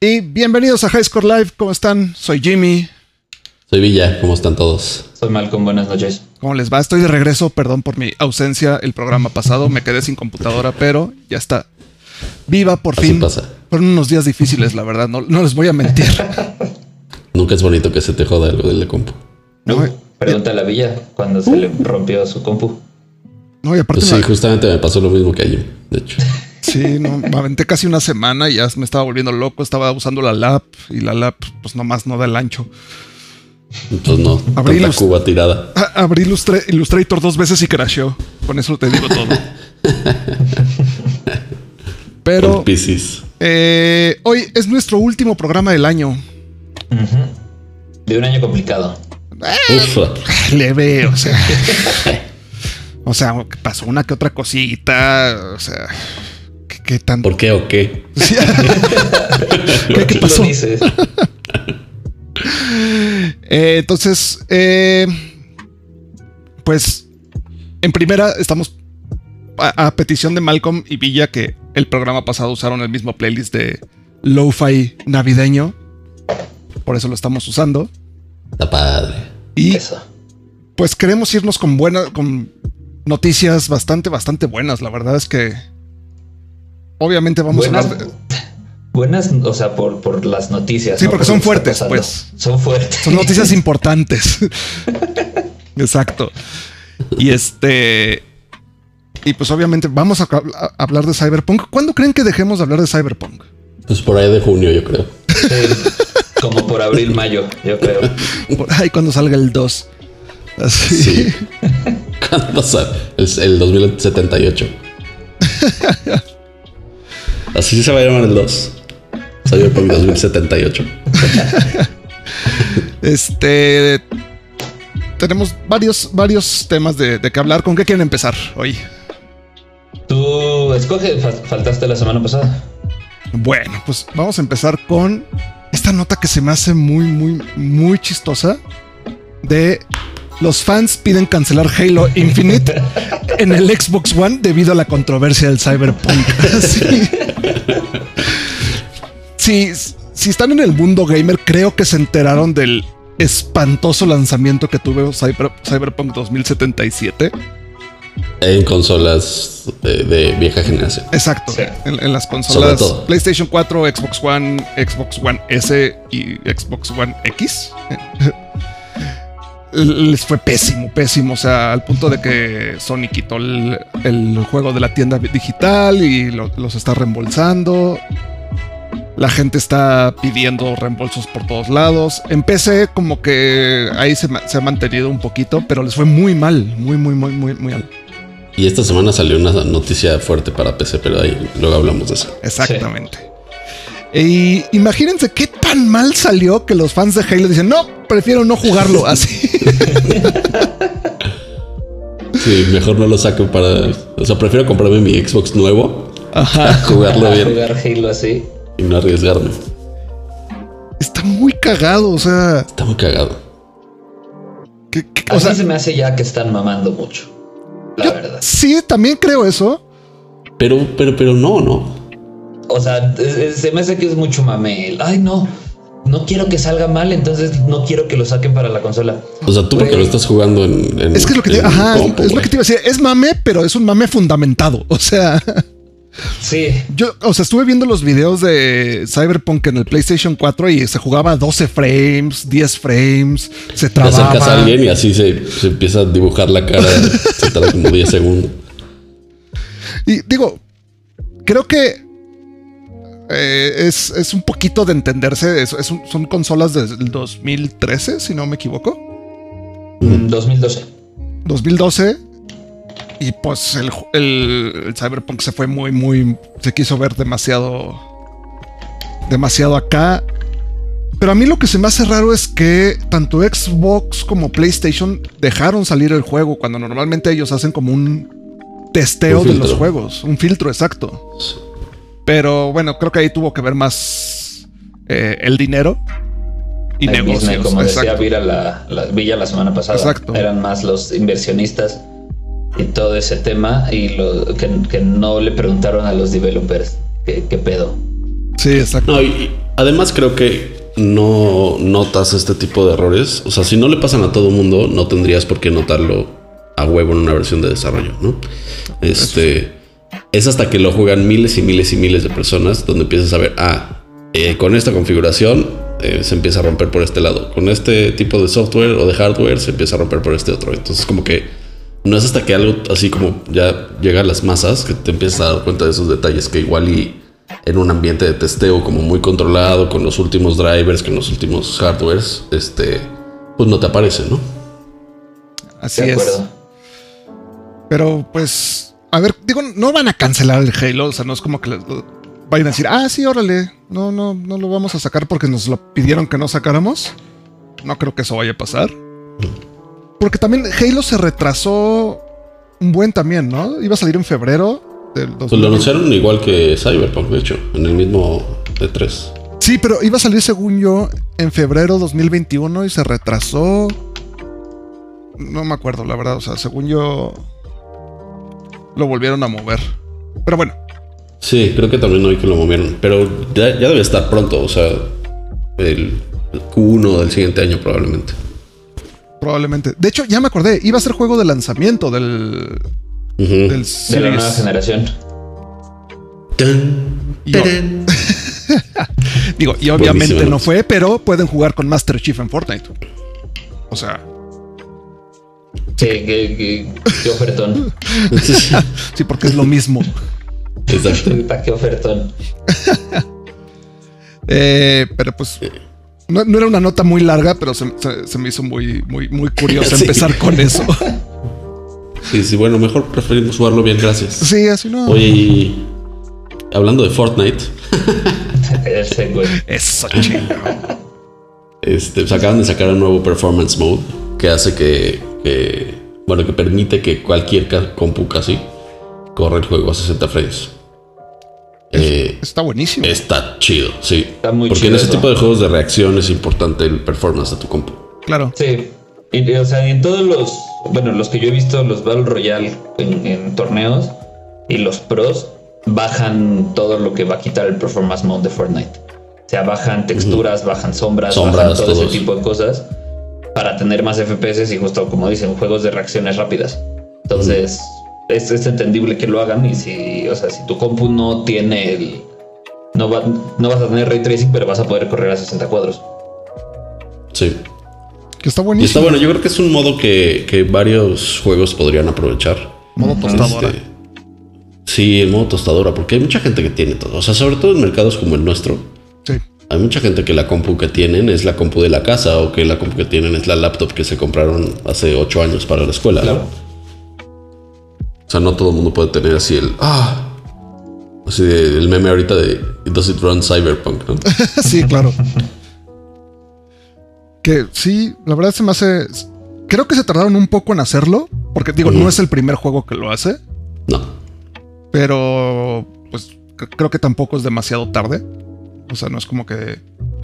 Y bienvenidos a High Score Live. ¿Cómo están? Soy Jimmy. Soy Villa. ¿Cómo están todos? Soy Malcolm. Buenas noches. ¿Cómo les va? Estoy de regreso. Perdón por mi ausencia el programa pasado. Me quedé sin computadora, pero ya está. Viva por Así fin. pasa. Fueron unos días difíciles, la verdad. No, no les voy a mentir. Nunca es bonito que se te joda algo del compu. No, No, pregunta a la Villa cuando se le rompió su compu. No, y aparte, Pues sí, me- justamente me pasó lo mismo que a Jim, de hecho. sí, no, me aventé casi una semana y ya me estaba volviendo loco. Estaba usando la lap y la lap, pues nomás no da el ancho. Entonces no, Abrí tanta cuba tirada. A- abrí Illustra- Illustrator dos veces y crasheó. Con eso te digo todo. Pero eh, hoy es nuestro último programa del año. De un año complicado. Ufa. Leve, o sea. o sea, pasó una que otra cosita. O sea, ¿qué, tanto? ¿Por qué o qué? Sí. ¿Qué, qué ¿Quién pasó? Lo dices? Eh, entonces, eh, pues, en primera estamos a, a petición de Malcolm y Villa que el programa pasado usaron el mismo playlist de lo-fi navideño. Por eso lo estamos usando. Está padre. Y Eso. pues queremos irnos con buenas, con noticias bastante, bastante buenas. La verdad es que obviamente vamos Buenas, a hablar de, buenas, o sea, por, por las noticias. Sí, ¿no? porque Por son fuertes, pues. Son fuertes. son noticias importantes. Exacto. Y este y pues obviamente vamos a, a hablar de Cyberpunk. ¿Cuándo creen que dejemos de hablar de Cyberpunk? Pues por ahí de junio, yo creo. Sí, como por abril, mayo, yo creo. Por ahí cuando salga el 2. Así. Sí. ¿Cuándo sale? El, el 2078. Así se va a llamar el 2. Cyberpunk 2078. Este tenemos varios, varios temas de, de que hablar. ¿Con qué quieren empezar hoy? Tú escoge, fa- faltaste la semana pasada. Bueno, pues vamos a empezar con esta nota que se me hace muy, muy, muy chistosa. De los fans piden cancelar Halo Infinite en el Xbox One debido a la controversia del Cyberpunk. Sí. Sí, si están en el mundo gamer, creo que se enteraron del espantoso lanzamiento que tuvo Cyber- Cyberpunk 2077. En consolas de, de vieja generación. Exacto. Sí. En, en las consolas todo. PlayStation 4, Xbox One, Xbox One S y Xbox One X. Les fue pésimo, pésimo. O sea, al punto de que Sony quitó el, el juego de la tienda digital y lo- los está reembolsando. La gente está pidiendo reembolsos por todos lados. En PC, como que ahí se ha mantenido un poquito, pero les fue muy mal. Muy, muy, muy, muy, muy mal. Y esta semana salió una noticia fuerte para PC, pero ahí luego hablamos de eso. Exactamente. Y imagínense qué tan mal salió que los fans de Halo dicen, no, prefiero no jugarlo así. Sí, mejor no lo saco para. O sea, prefiero comprarme mi Xbox nuevo, Ajá. jugarlo bien Jugar Halo así. y no arriesgarme. Está muy cagado, o sea, Está muy cagado. A o mí sea, se me hace ya que están mamando mucho. La verdad. sí, también creo eso. Pero, pero, pero no, no. O sea, se me hace que es mucho mame. Ay, no. No quiero que salga mal, entonces no quiero que lo saquen para la consola. O sea, tú porque lo estás jugando en. en- Es que es lo que te, ajá, compu, es lo que te iba a decir. Es mame, pero es un mame fundamentado. O sea, Sí. yo, o sea, estuve viendo los videos de Cyberpunk en el PlayStation 4 y se jugaba a 12 frames, 10 frames, se Te acercas a trababa. alguien y así se, se empieza a dibujar la cara. se tarda como 10 segundos. Y digo, creo que eh, es, es un poquito de entenderse. Es, es un- son consolas desde el 2013, si no me equivoco. Mm, 2012. 2012. Y pues el, el- el Cyberpunk se fue muy, muy. Se quiso ver demasiado. Demasiado acá. Pero a mí lo que se me hace raro es que tanto Xbox como PlayStation dejaron salir el juego cuando normalmente ellos hacen como un testeo Un de los juegos. Un filtro, exacto. Pero bueno, creo que ahí tuvo que ver más eh, el dinero y mismo, negocios. como decía. Villa la, la- Villa la semana pasada. Exacto. Eran más los inversionistas y todo ese tema y lo, que, que no le preguntaron a los developers qué, qué pedo. Sí, exacto. No, y, Además, creo que no notas este tipo de errores. O sea, si no le pasan a todo mundo, no tendrías por qué notarlo a huevo en una versión de desarrollo, ¿no? Este es hasta que lo juegan miles y miles y miles de personas donde empiezas a ver, ah, eh, con esta configuración eh, se empieza a romper por este lado. Con este tipo de software o de hardware se empieza a romper por este otro. Entonces, como que no es hasta que algo así como ya llega a las masas que te empiezas a dar cuenta de esos detalles que igual y en un ambiente de testeo como muy controlado con los últimos drivers, con los últimos hardwares, este, pues no te aparece, ¿no? Así es. Pero pues, a ver, digo, no van a cancelar el Halo, o sea, no es como que les vayan a decir, ah, sí, órale, no, no, no lo vamos a sacar porque nos lo pidieron que no sacáramos. No creo que eso vaya a pasar. Porque también Halo se retrasó un buen también, ¿no? Iba a salir en febrero pues lo anunciaron igual que Cyberpunk, de hecho, en el mismo E3. Sí, pero iba a salir, según yo, en febrero 2021 y se retrasó. No me acuerdo, la verdad. O sea, según yo, lo volvieron a mover. Pero bueno. Sí, creo que también hoy que lo movieron. Pero ya, debe estar pronto. O sea, el Q1 del siguiente año probablemente. Probablemente. De hecho, ya me acordé. Iba a ser juego de lanzamiento del, de la nueva generación. Digo, y obviamente no fue, pero pueden jugar con Master Chief en Fortnite. O sea. Sí, qué, ofertón. sí, porque es lo mismo. Exacto. qué ofertón? Eh, pero pues. No, era una nota muy larga, pero se, me hizo muy, muy, muy curioso empezar con eso. Sí, sí, bueno, mejor preferimos jugarlo bien, gracias. Sí, así no. Oye, hablando de Fortnite. Eso chido. Este, pues acaban de sacar un nuevo performance mode que hace que, bueno, que permite que cualquier compu casi corra el juego a 60 frames. Eh, está buenísimo. Está chido, sí. Está muy Porque en ese tipo de juegos de reacción es importante el performance de tu compu. Claro. Sí. o sea, en todos los bueno, los que yo he visto, los Battle Royale en, torneos y los pros, bajan todo lo que va a quitar el performance mode de Fortnite. O sea, bajan texturas, bajan sombras, bajan todo ese tipo de cosas para tener más FPS y justo como dicen, juegos de reacciones rápidas. Entonces, es, es, entendible que lo hagan y si, o sea, si tu compu no tiene el... No, va, no vas a tener ray tracing, pero vas a poder correr a 60 cuadros. Sí. Que está buenísimo. Y está bueno, yo creo que es un modo que, varios juegos podrían aprovechar. Modo tostadora. Este, sí, el modo tostadora, porque hay mucha gente que tiene todo. O sea, sobre todo en mercados como el nuestro. Hay mucha gente que la compu que tienen es la compu de la casa o que la compu que tienen es la laptop que se compraron hace ocho años para la escuela. Claro. O sea, no todo el mundo puede tener así el. Ah, Así el meme ahorita de Does it run Cyberpunk, ¿no? sí, claro. Que sí, la verdad se me hace. Creo que se tardaron un poco en hacerlo. Porque digo, no es el primer juego que lo hace. No. Pero pues creo que tampoco es demasiado tarde. O sea, no es como que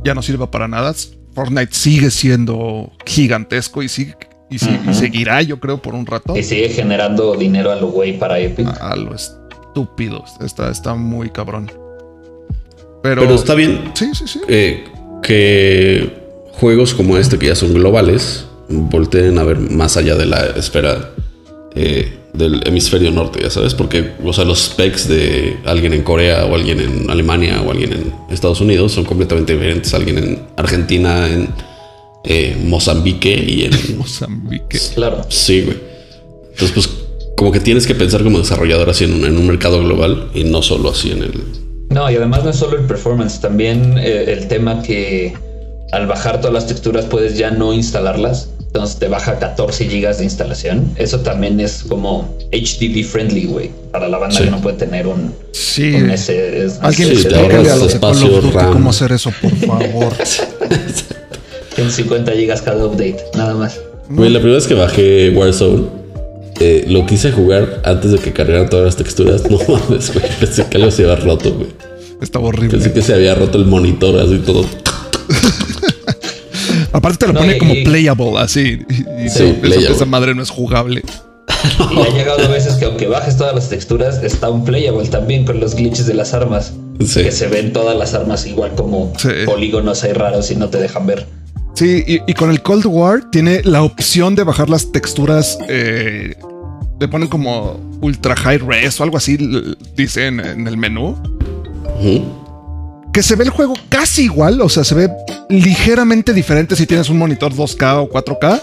ya no sirva para nada. Fortnite sigue siendo gigantesco y sigue y, seguirá, yo creo, por un rato. Y sigue generando dinero a lo güey para Epic. A, lo estúpido. Está, está muy cabrón. Pero, Pero está bien. Sí, sí, sí. Eh, que juegos como este que ya son globales volteen a ver más allá de la espera eh, del hemisferio norte, ya sabes, porque o sea, los specs de alguien en Corea o alguien en Alemania o alguien en Estados Unidos son completamente diferentes. Alguien en Argentina, en eh, Mozambique y en... Mozambique. Claro. Sí, güey. Entonces, pues como que tienes que pensar como desarrollador así en un, en un mercado global y no solo así en el... No, y además no es solo el performance, también eh, el tema que al bajar todas las texturas puedes ya no instalarlas. Entonces te baja 14 GB de instalación. Eso también es como HDD friendly, güey. Para la banda que no puede tener un, sí. un S, Alguien sí, a los cómo hacer eso, por favor. en 50 GB cada update, nada más. Güey, la primera vez que bajé Warzone, eh, lo quise jugar antes de que cargaran todas las texturas. No mames, güey. Pensé que algo se había roto, güey. Estaba horrible. Pensé que se había roto el monitor, así todo. Aparte te lo pone como playable, así. Y, esa madre no es jugable. Y ha llegado a veces que aunque bajes todas las texturas, está un playable también con los glitches de las armas. Sí. Que se ven todas las armas igual como Sí. polígonos ahí raros y no te dejan ver. Sí, y, y con el Cold War tiene la opción de bajar las texturas. eh, le ponen como ultra high res o algo así, l- dice en, el menú. Que se ve el juego casi igual, o sea, se ve ligeramente diferente si tienes un monitor 2K o 4K.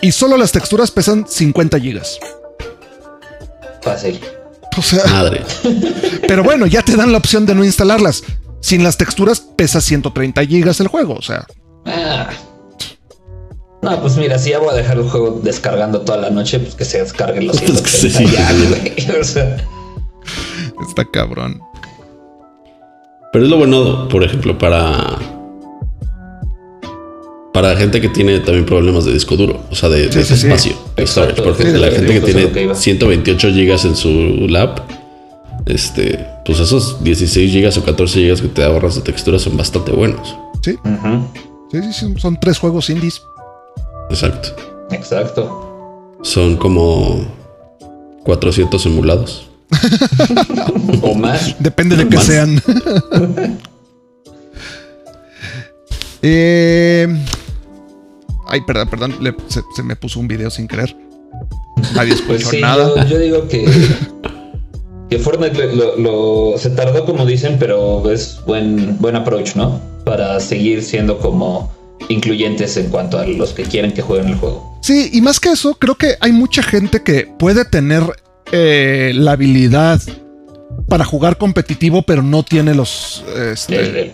Y solo las texturas pesan 50 gigas. Fácil. O sea, Madre. pero bueno, ya te dan la opción de no instalarlas. Sin las texturas pesa 130 gigas el juego, o sea. Ah. No, pues mira, si ya voy a dejar el juego descargando toda la noche, pues que se descarguen los Pues que 130 sí, ya, sí. güey. O sea, Está cabrón. Pero es lo bueno, por ejemplo, para. Para gente que tiene también problemas de disco duro, o sea, de, Sí, sí, sí. espacio, de storage. Exacto. Porque Sí, la sí, gente que que tiene iba. 128 gigas en su lap, este, pues esos 16 gigas o 14 gigas que te ahorras de textura son bastante buenos. Sí, sí, sí, sí, son tres juegos indies. Exacto. exacto. Son como 400 emulados. O más. Depende de que sean. Eh, ay, perdón, perdón. le- se, se me puso un video sin querer. Nadie Pues escuchó sí, nada. yo, yo digo que, que Fortnite lo, lo- se tardó como dicen, pero es buen, buen approach, ¿no? Para seguir siendo como incluyentes en cuanto a los que quieren que jueguen el juego. Sí, y más que eso, creo que hay mucha gente que puede tener eh, la habilidad para jugar competitivo, pero no tiene los este,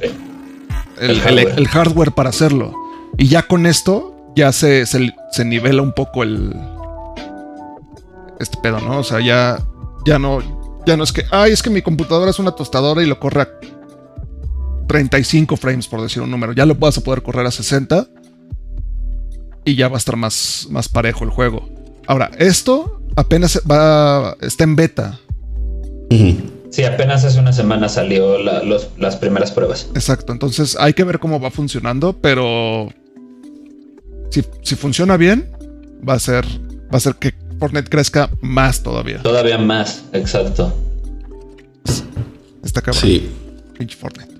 El- hardware. el hardware para hacerlo. Y ya con esto, ya se, se, se nivela un poco el. Este pedo, ¿no? O sea, ya, ya no. Ya no es que. Ay, es que mi computadora es una tostadora y lo corre a 35 frames, por decir un número. Ya lo vas a poder correr a 60. Y ya va a estar más, más parejo el juego. Ahora, esto apenas va. está en beta. Sí, apenas hace una semana salió la- los- las primeras pruebas. Exacto, entonces hay que ver cómo va funcionando, pero si, si funciona bien, va a ser va a ser que Fortnite crezca más todavía. Todavía más, exacto. Está cabrón. Sí, Pinche Fortnite.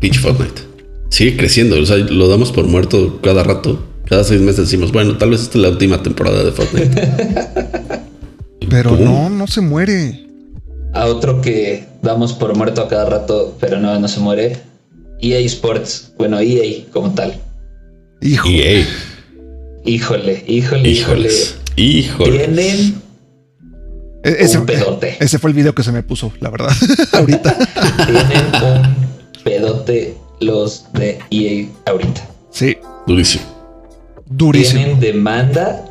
Pitch Fortnite. Sigue creciendo, o sea, lo damos por muerto cada rato. Cada seis meses decimos, bueno, tal vez esta es la última temporada de Fortnite. Pero ¡Pum! no, no se muere. A otro que damos por muerto a cada rato, pero no, no se muere. EA Sports, bueno, EA como tal. Hijo. EA. Híjole, híjole, híjole. Híjoles. Tienen E- ese, un pedote. ese fue el video que se me puso, la verdad. Ahorita. Tienen un pedote los de EA ahorita. Sí, Durísimo. Durísimo. Tienen demanda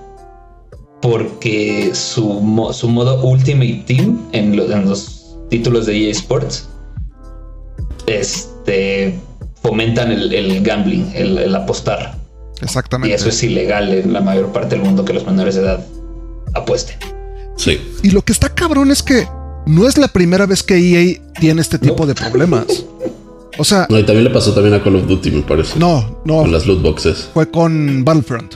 porque su, mo- su modo Ultimate Team en, lo- en los títulos de EA Sports este, fomentan el, el gambling, el, el apostar. Y Exactamente. eso es ilegal en la mayor parte del mundo que los menores de edad apuesten. Sí. Y lo que está cabrón es que no es la primera vez que EA tiene este tipo de problemas. O sea, No, y también le pasó también a Call of Duty, me parece. no, no, Con las loot boxes. fue con Battlefront.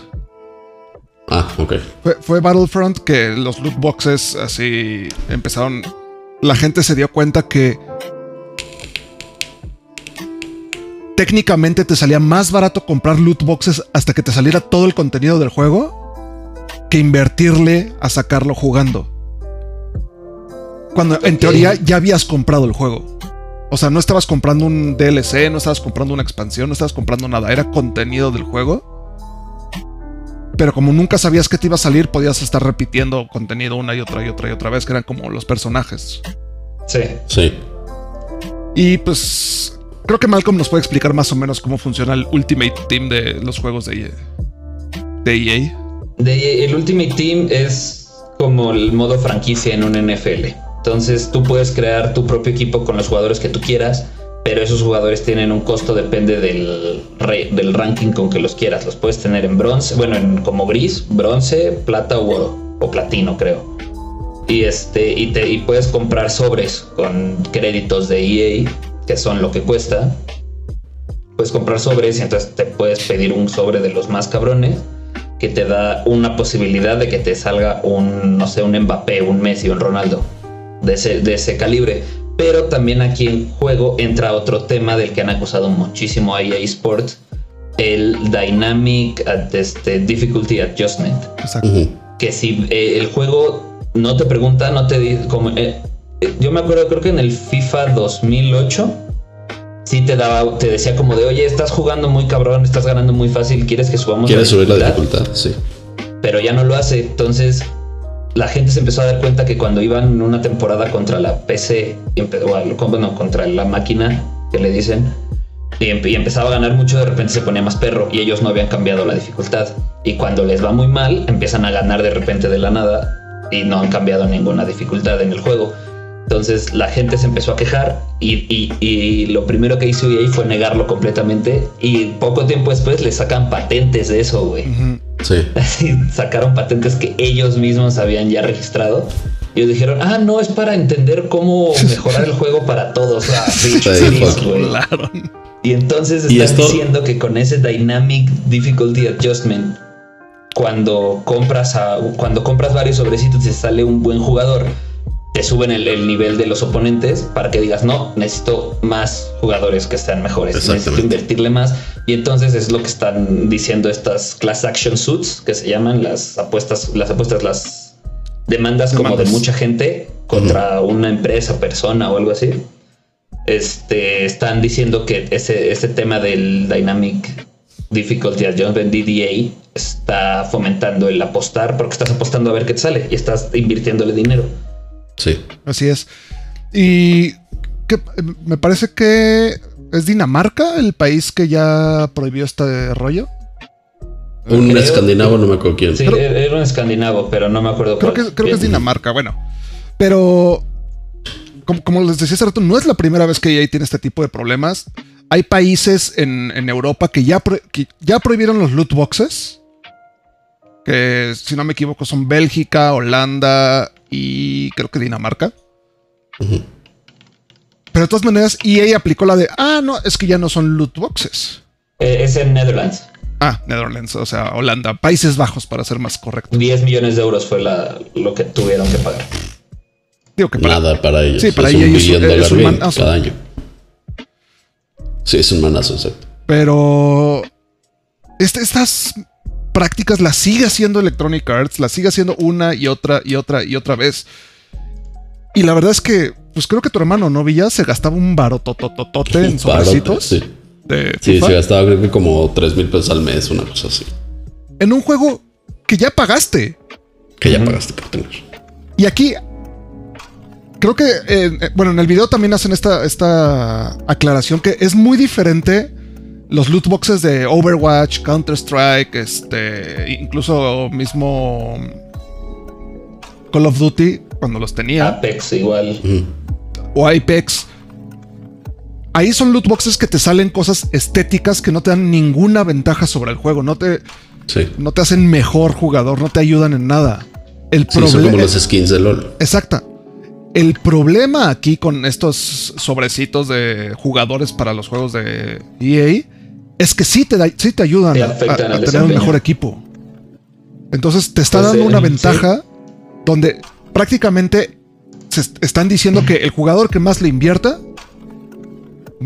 Ah, ok. Fue, fue Battlefront que los loot boxes así empezaron. La gente se dio cuenta que técnicamente te salía más barato comprar loot boxes hasta que te saliera todo el contenido del juego que invertirle a sacarlo jugando. Cuando en teoría ya habías comprado el juego. O sea, no estabas comprando un DLC, no estabas comprando una expansión, no estabas comprando nada, era contenido del juego. Pero como nunca sabías que te iba a salir, podías estar repitiendo contenido una y otra y otra y otra vez, que eran como los personajes. Sí. Sí. Y pues creo que Malcolm nos puede explicar más o menos cómo funciona el Ultimate Team de los juegos de EA. De E EA. De- el Ultimate Team es como el modo franquicia en un NFL. Entonces tú puedes crear tu propio equipo con los jugadores que tú quieras, pero esos jugadores tienen un costo, depende del, ranking con que los quieras. Los puedes tener en bronce, bueno, en como gris, bronce, plata o oro, o platino creo. Y este, y, te, y puedes comprar sobres con créditos de EA, que son lo que cuesta. Puedes comprar sobres y entonces te puedes pedir un sobre de los más cabrones que te da una posibilidad de que te salga un, no sé, un Mbappé, un Messi, un Ronaldo de ese, de ese calibre. Pero también aquí en juego entra otro tema del que han acusado muchísimo a EA Sports, el Dynamic este, Difficulty Adjustment. Exacto. Que si eh, el juego no te pregunta, no te dice como... eh, yo me acuerdo, creo que en el FIFA 2008 sí te daba, te decía como de, oye, estás jugando muy cabrón, estás ganando muy fácil, ¿quieres que subamos ¿Quieres subir la dificultad?" dificultad? Sí. pero ya no lo hace. Entonces, la gente se empezó a dar cuenta que cuando iban una temporada contra la PC, o contra la máquina que le dicen, y, empe- y empezaba a ganar mucho, de repente se ponía más perro y ellos no habían cambiado la dificultad. Y cuando les va muy mal, empiezan a ganar de repente de la nada y no han cambiado ninguna dificultad en el juego. Entonces la gente se empezó a quejar y, lo primero que hizo EA fue negarlo completamente y poco tiempo después le sacan patentes de eso, güey. Sí. Así sacaron patentes que ellos mismos habían ya registrado. Y ellos dijeron, ah, no, es para entender cómo mejorar el juego para todos. Ah, sí, Sí. Y entonces Y están esto- diciendo que con ese Dynamic Difficulty Adjustment, cuando compras a, cuando compras varios sobrecitos y te sale un buen jugador, suben el, el nivel de los oponentes para que digas, no, necesito más jugadores que sean mejores, necesito invertirle más. Y entonces es lo que están diciendo estas class action suits, que se llaman las apuestas, las apuestas, las demandas, como de mucha gente contra una empresa, persona o algo así este, están diciendo que ese, ese tema del Dynamic Difficulty Adjustment DDA está fomentando el apostar porque estás apostando a ver qué te sale y estás invirtiéndole dinero. Sí. Así es. Y que, me parece que es Dinamarca el país que ya prohibió este rollo. Un Creo- escandinavo, no me acuerdo quién. Sí, era un escandinavo, pero no me acuerdo Creo cuál. que, creo que es. Dinamarca, bueno. Pero, como, como les decía hace rato, no es la primera vez que EA tiene este tipo de problemas. Hay países en, en Europa que ya, pro- que ya prohibieron los loot boxes. Que, si no me equivoco, son Bélgica, Holanda y creo que Dinamarca. Pero de todas maneras, EA aplicó la de, ah, no, es que ya no son loot boxes. Eh, es en Netherlands. Ah, Netherlands, o sea, Holanda, Países Bajos, para ser más correcto. 10 millones de euros fue la, lo que tuvieron que pagar. Digo que para- Nada para ellos. Sí, para es un ellos billón es dólar un manazo. cada año. Sí, es un manazo, exacto. Pero este- estas prácticas las sigue haciendo Electronic Arts, las sigue haciendo una y otra y otra y otra vez. Y la verdad es que, pues creo que tu hermano, ¿no, Villa? Se gastaba un barotototote en sobrecitos Sí, de sí, se gastaba creo que como 3 mil pesos al mes, una cosa así. en un juego que ya pagaste. Que ya pagaste por tener. Y aquí, creo que, eh, eh, bueno, en el video también hacen esta, esta aclaración que es muy diferente los loot boxes de Overwatch, Counter-Strike, este, incluso mismo Call of Duty, cuando los tenía, Apex igual. O Apex. Ahí son loot boxes que te salen cosas estéticas que no te dan ninguna ventaja sobre el juego, no te, Sí. no te hacen mejor jugador, no te ayudan en nada. El Sí, son como problema los skins de LOL. Exacta. El problema aquí con estos sobrecitos de jugadores para los juegos de EA es que sí te, da- sí te ayudan Te a, tener un mejor equipo. Entonces te está Pues, dando una sí. ventaja donde prácticamente se est- están diciendo que el jugador que más le invierta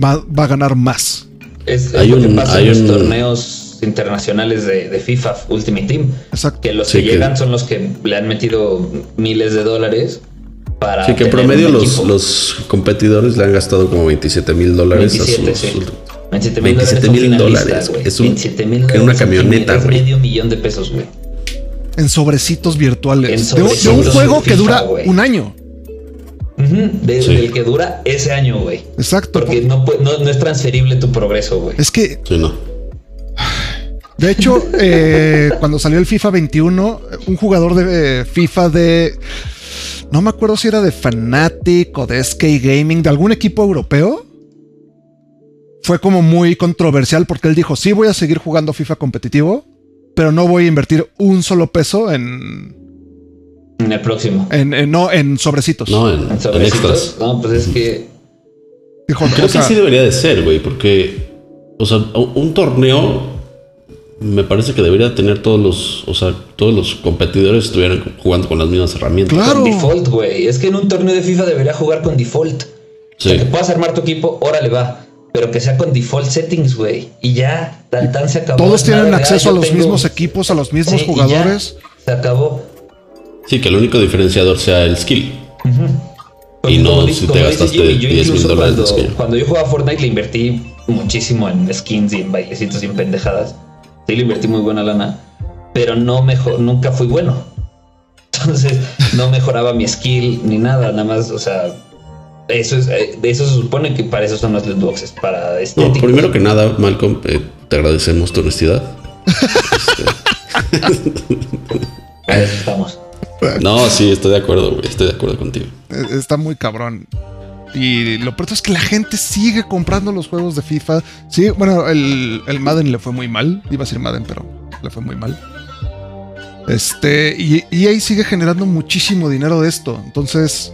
va, va a ganar más. Es, Hay lo que un- pasa hay en los un- torneos internacionales de, de FIFA Ultimate Team. Exacto. Que los Sí, que que- llegan son los que le han metido miles de dólares para. Sí, que en promedio los, los competidores le han gastado como 27 mil dólares a 27, sus. sí. 27 27 mil dólares. dólares, güey. es un- 27 mil que una dólares camioneta, güey. medio millón de pesos, güey. En sobrecitos virtuales. En de, un- de un sobrecitos juego que FIFA, dura un año. Sí. Del que dura ese año, güey. Exacto. Porque no, puede- no, no es transferible tu progreso, güey. Es que Sí, no. De hecho, eh, cuando salió el FIFA 21, un jugador de eh, FIFA de. No me acuerdo si era de Fnatic o de SK Gaming, de algún equipo europeo. Fue como muy controversial porque él dijo: Sí, voy a seguir jugando FIFA competitivo, pero no voy a invertir un solo peso en. En el próximo. en- en- no, en sobrecitos. No, en, En en sobrecitos. extras. No, pues es que. Dijo, Creo o sea, que sí debería de ser, güey, porque, o sea, un torneo me parece que debería tener todos los, o sea, todos los competidores estuvieran jugando con las mismas herramientas. Claro. Con default, güey. Es que en un torneo de FIFA debería jugar con default. O sea, que puedas armar tu equipo, órale va. Pero que sea con default settings, güey. Y ya, tan, tan se acabó. Todos tienen Nada de, acceso ah, a los tengo- mismos equipos, a los mismos Sí, y ya, jugadores. se acabó. Sí, que el único diferenciador sea el skill. Y no si te gastaste Jimmy, yo 10 mil incluso dólares Cuando, yo. cuando yo jugaba Fortnite le invertí muchísimo en skins y en bailecitos y en pendejadas. Sí, le invertí muy buena lana. Pero no mejor, nunca fui bueno. Entonces, no mejoraba mi skill ni nada. Nada más, o sea, eso es, eh, de eso se supone que para eso son los loot boxes, para No, estéticos. primero que nada, Malcolm, eh, te agradecemos tu honestidad. Para eso estamos. No, sí, estoy de acuerdo, güey. Estoy de acuerdo contigo. Eh, Está muy cabrón. Y lo peor es que la gente sigue comprando los juegos de FIFA. Sí, bueno, el, el Madden le fue muy mal. Iba a decir Madden, pero le fue muy mal. Este, y EA sigue generando muchísimo dinero de esto. Entonces,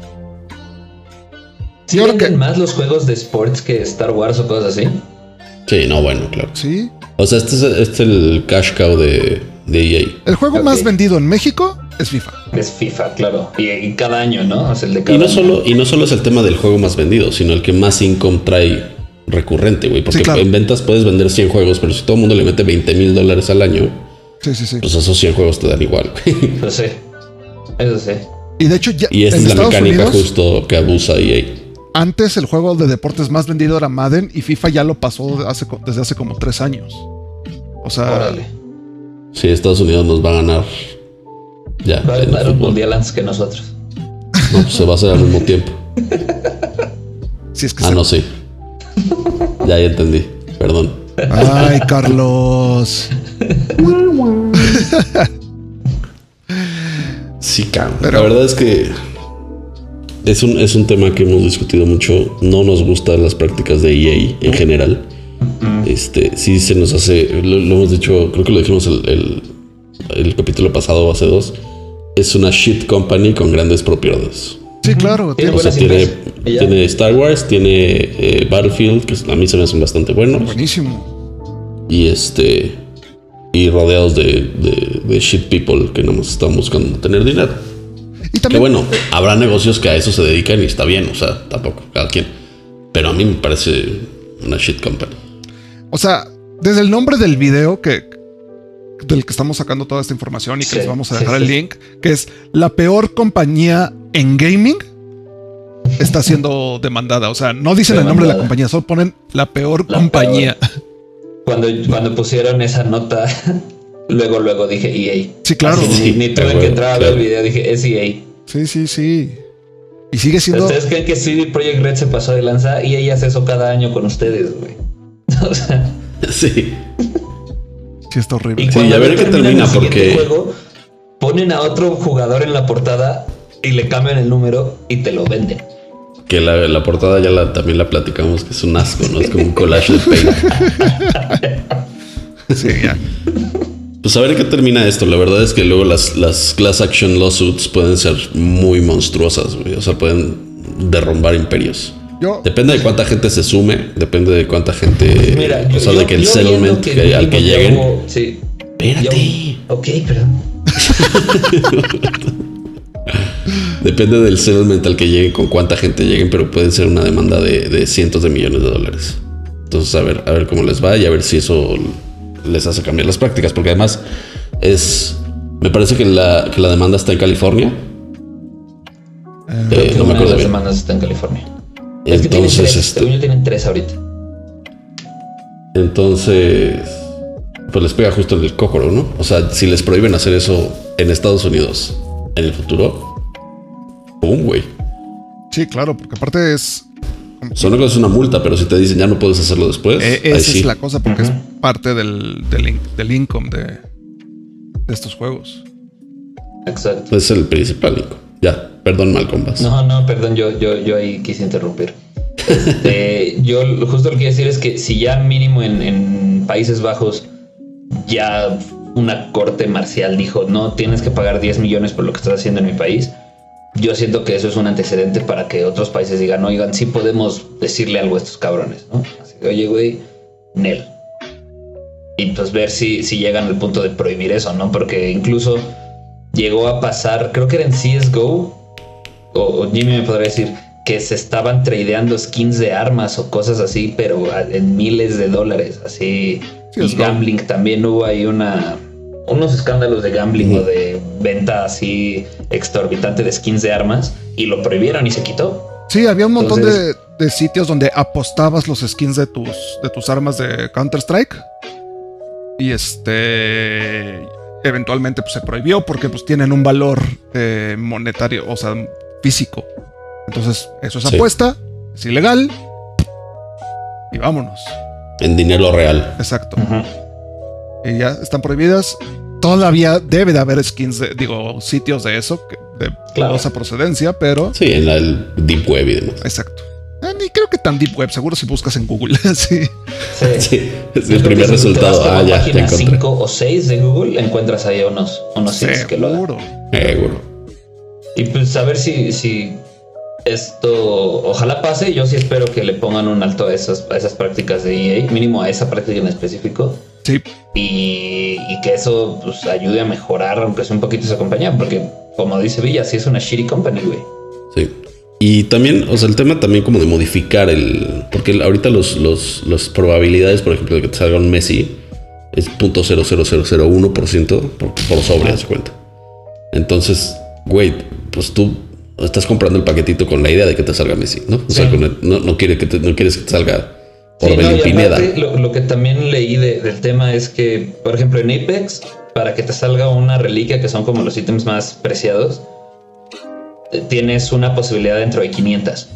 ¿Sí Yo creo venden que- más los juegos de sports que Star Wars o cosas así? Sí, no, bueno, claro. sí. O sea, este es, este es el cash cow de, de EA. El juego más vendido en México es FIFA. Es FIFA, claro. Y, y cada año, ¿no? Sea, el de Y cada no, año. solo, y no solo es el tema del juego más vendido, sino el que más income trae recurrente, güey. Porque Sí, claro. en ventas puedes vender 100 juegos, pero si todo el mundo le mete 20 mil dólares al año, Sí, sí, sí. pues esos 100 juegos te dan igual. güey. Lo sé. Eso sí. Y de hecho, ya y esta en es la Estados mecánica Unidos, justo que abusa EA. Antes el juego de deportes más vendido era Madden y FIFA ya lo pasó hace desde hace como tres años. O sea, Órale. Sí, Estados Unidos nos va a ganar. Ya, Va a ganar un mundial antes que nosotros. No, pues se va a hacer al mismo tiempo. si es que Ah, se- no, sí. Ya, ya entendí. Perdón. Ay, Carlos. Sí, cabrón. Pero- La verdad es que es un, es un tema que hemos discutido mucho. No nos gustan las prácticas de EA en general. Este, sí se nos hace, lo, lo hemos dicho, creo que lo dijimos el, el, el capítulo pasado o hace dos. Es una shit company con grandes propiedades. Sí, claro. Tiene O sea, tiene, Star Wars, tiene eh, Battlefield, que a mí se me hacen bastante buenos. buenísimo. Y este. Y rodeados de, de, de shit people que no nos están buscando tener dinero. Y Que también, bueno, habrá negocios que a eso se dedican y está bien, o sea, tampoco, cada quien. Pero a mí me parece una shit company. o sea, desde el nombre del video que del que estamos sacando toda esta información y que Sí, les vamos a dejar sí. el link, que es la peor compañía en gaming, está siendo demandada. O sea, no dicen el nombre de la compañía, solo ponen la peor La compañía. Cuando, cuando pusieron esa nota, luego, luego dije EA. Sí, claro. Así, ni, tuve que entrar a ver claro. el video, dije, es EA. Sí, sí, sí. Y sigue siendo. ¿Ustedes creen que CD Projekt Red se pasó de lanza? Y ella hace eso cada año con ustedes, güey. O sea, Sí. Sí, está horrible. y Sí, a ver qué termina, porque- juego, ponen a otro jugador en la portada y le cambian el número y te lo venden. Que la, la portada ya la, también la platicamos, que es un asco, ¿no? Es como un collage de paint. Sí, ya. Pues a ver qué termina esto. La verdad es que luego las, las class action lawsuits pueden ser muy monstruosas, güey. O sea, pueden derrumbar imperios. Yo, Depende de cuánta gente se sume, depende de cuánta gente. Mira, o sea, yo- de que el settlement que- al que lleguen. sí. Espérate. Ok, perdón. Depende del settlement al que lleguen, con cuánta gente lleguen, pero pueden ser una demanda de, de cientos de millones de dólares. Entonces, a ver, a ver cómo les va y a ver si eso les hace cambiar las prácticas, porque además es. Me parece que la, que la demanda está en California. Eh, no me Una de acuerdo las bien. demandas está en California. es que tienen Entonces, tres. este, Según yo tienen tres ahorita. entonces, pues les pega justo en el cócoro, ¿no? O sea, si les prohíben hacer eso en Estados Unidos en el futuro, ¡pum, güey! sí, claro, porque aparte es. Solo que es una multa, pero si te dicen ya no puedes hacerlo después, eh, esa sí. es la cosa, porque es parte del, del, in- del income de, de estos juegos. Exacto. Es el principal, Nico. Ya, perdón, Malcolm, vas. No, no, perdón, yo, yo, yo ahí quise interrumpir. Este, yo justo lo que quiero decir es que si ya mínimo en, en Países Bajos ya una corte marcial dijo no tienes que pagar 10 millones por lo que estás haciendo en mi país, yo siento que eso es un antecedente para que otros países digan, oigan, sí podemos decirle algo a estos cabrones, ¿no? Así que, oye, güey, Nel. Y pues ver si, si llegan al punto de prohibir eso, ¿no? Porque incluso llegó a pasar, creo que era en CSGO, o, o Jimmy me podría decir, que se estaban tradeando skins de armas o cosas así, pero en miles de dólares, así. y gambling también hubo ahí una unos escándalos de gambling o de venta así exorbitante de skins de armas y lo prohibieron y se quitó. Sí, había un montón de, sitios donde apostabas los skins de tus, de tus armas de Counter-Strike. Y este. Eventualmente pues, se prohibió porque pues, tienen un valor eh, monetario, o sea, físico. Entonces, eso es apuesta, es ilegal. Y vámonos. En dinero real. Exacto. Y ya están prohibidas. Todavía debe de haber skins, de, digo, sitios de eso, de dudosa procedencia, pero. Sí, en la Deep Web y demás. Exacto. Eh, ni creo que tan Deep Web, seguro si buscas en Google. sí. sí. es el primer resultado. ah, ya, página 5 o 6 de Google, encuentras ahí unos, unos sitios que lo Seguro. Seguro. Y pues a ver si, si esto ojalá pase. Yo sí espero que le pongan un alto a esas, a esas prácticas de EA, mínimo a esa práctica en específico. Sí. Y, que eso pues, ayude a mejorar, aunque sea un poquito esa compañía, porque como dice Villa, sí es una shitty company, güey. Sí. Y también, o sea, el tema también como de modificar el. Porque ahorita los, los, las probabilidades, por ejemplo, de que te salga un Messi es .00001% por, por sobre, se cuenta. Entonces, güey, pues tú estás comprando el paquetito con la idea de que te salga Messi, ¿no? O sea, no, no, quiere que no quieres que te salga lo, que también leí del tema es que, por ejemplo, en Apex, para que te salga una reliquia, que son como los ítems más preciados, eh, tienes una posibilidad dentro de 500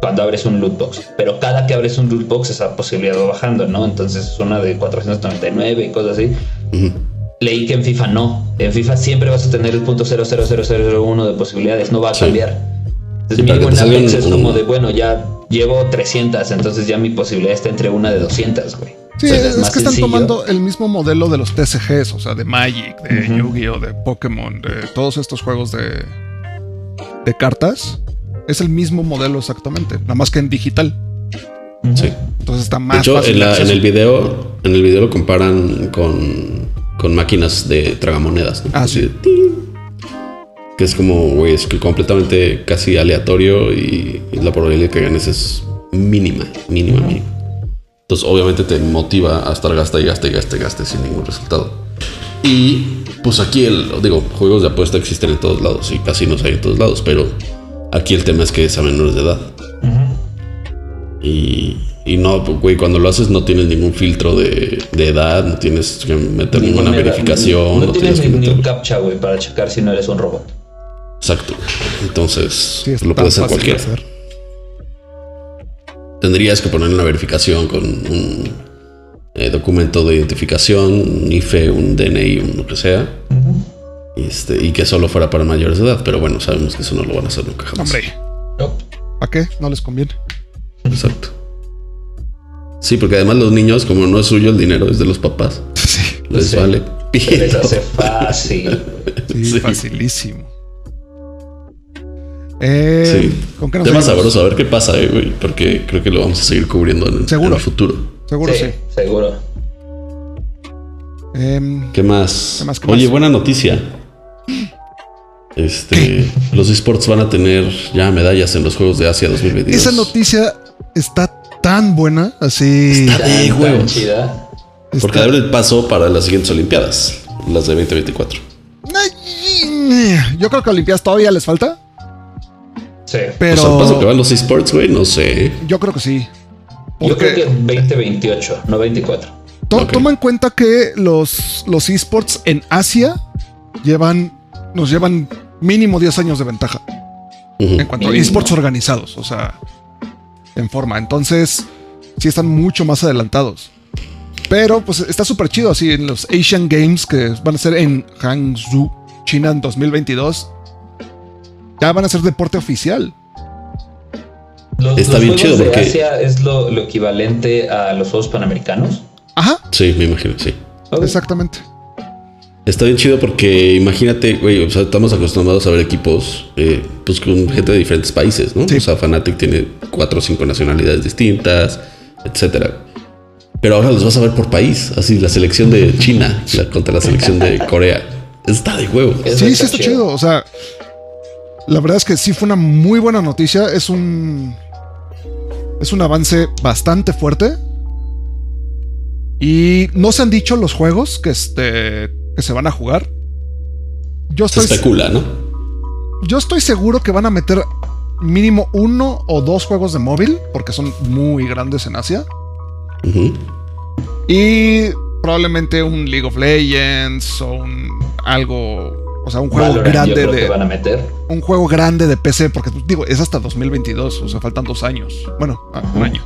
cuando abres un loot box. Pero cada que abres un loot box, esa posibilidad va bajando, ¿no? Entonces es una de 499 y cosas así. Leí que en FIFA no. En FIFA siempre vas a tener el punto 00001 de posibilidades, no va a cambiar. Entonces, mínimo en Apex es como de, bueno, ya llevo 300, entonces ya mi posibilidad está entre una de 200, güey. Sí, es, que están tomando el mismo modelo de los TCGs, o sea, de Magic, de Yu-Gi-Oh, de Pokémon, de todos estos juegos de, de cartas. Es el mismo modelo exactamente, nada más que en digital. Sí. Entonces está más. De hecho, en, el video, en el video lo comparan con, con máquinas de tragamonedas. Ah, sí que es como, güey, es completamente casi aleatorio y, la probabilidad de que ganes es mínima, mínima, mínima. Entonces, obviamente te motiva a estar gasta y gasta y gasta y gasta sin ningún resultado. Y pues aquí, el, digo, juegos de apuesta existen en todos lados y casinos hay en todos lados, pero aquí el tema es que es a menores de edad. y, y, no, güey, cuando lo haces no tienes ningún filtro de, edad, no tienes que meter ninguna verificación. No, tienes, ni un captcha, güey, para checar si no eres un robot. Exacto. Entonces, lo puede hacer cualquiera. Tendrías que poner una verificación con un eh, documento de identificación, un IFE, un DNI, un lo que sea. este, y que solo fuera para mayores de edad. Pero bueno, sabemos que eso no lo van a hacer nunca jamás. Hombre. ¿Para qué? No les conviene. Exacto. Sí, porque además los niños, como no es suyo el dinero, es de los papás. Sí. Les vale. Les hace fácil. sí, facilísimo. Eh, sí. ¿con qué Tema sabroso, a ver qué pasa, eh, güey, porque creo que lo vamos a seguir cubriendo en, el futuro. Seguro, sí. Seguro. Em, ¿Qué, más? Oye, buena noticia. Este, los esports van a tener ya medallas en los Juegos de Asia 2022. Esa noticia está tan buena, así. Está de juego. Porque abre el paso para las siguientes Olimpiadas, las de 2024. Yo creo que Olimpiadas todavía les falta. Sí. Pero. O paso que van los esports, güey, no sé. Yo creo que sí. Yo creo que 2028, no 24. Toma en cuenta que los, los esports en Asia llevan, nos llevan mínimo 10 años de ventaja. En cuanto a esports organizados, o sea, en forma. Entonces, sí están mucho más adelantados. Pero pues está súper chido así en los Asian Games que van a ser en Hangzhou, China en 2022 ya van a ser deporte oficial. Está bien chido de Asia es lo, equivalente a los Juegos Panamericanos. Ajá. Sí, me imagino, sí. Exactamente. Está bien chido porque imagínate, güey, o sea, estamos acostumbrados a ver equipos eh, pues con gente de diferentes países, ¿no? O sea, Fanatic tiene cuatro o cinco nacionalidades distintas, etcétera. Pero ahora los vas a ver por país, así la selección de China contra la selección de Corea. Está de huevo. Sí, sí, está chido. O sea, La verdad es que sí fue una muy buena noticia. Es un. Es un avance bastante fuerte. Y no se han dicho los juegos que, este, que se van a jugar. Yo estoy, se especula, ¿no? Yo estoy seguro que van a meter mínimo uno o dos juegos de móvil, porque son muy grandes en Asia. Y probablemente un League of Legends o un algo, o sea, un juego grande de van a meter. un juego grande de PC, porque digo, es hasta 2022, o sea, faltan dos años. Bueno, ah, un año.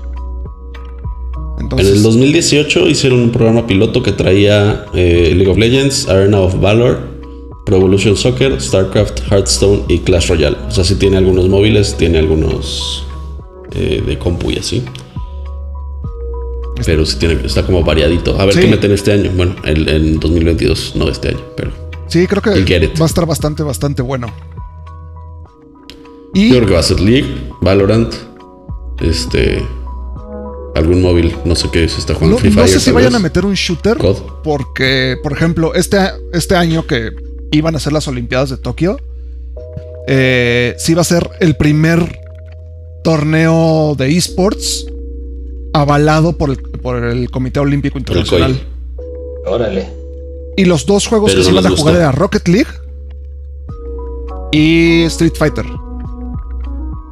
Entonces, en el 2018 hicieron un programa piloto que traía eh, League of Legends, Arena of Valor, Pro Evolution Soccer, StarCraft, Hearthstone y Clash Royale. O sea, sí tiene algunos móviles, tiene algunos eh, de compu y así. Pero sí tiene, está como variadito. A ver qué meten este año. Bueno, el, en 2022, no este año, pero. Sí, creo que va a estar bastante, bastante bueno. Y... Yo creo que va a ser League, Valorant, este. Algún móvil, no sé qué se está jugando. No, Free Fire, no sé si vayan a meter un shooter. Porque, por ejemplo, este, este año que iban a ser las Olimpiadas de Tokio, eh, sí va a ser el primer torneo de esports avalado por el, por el Comité Olímpico Internacional. Órale. Y los dos juegos que se iban a jugar era Rocket League y Street Fighter.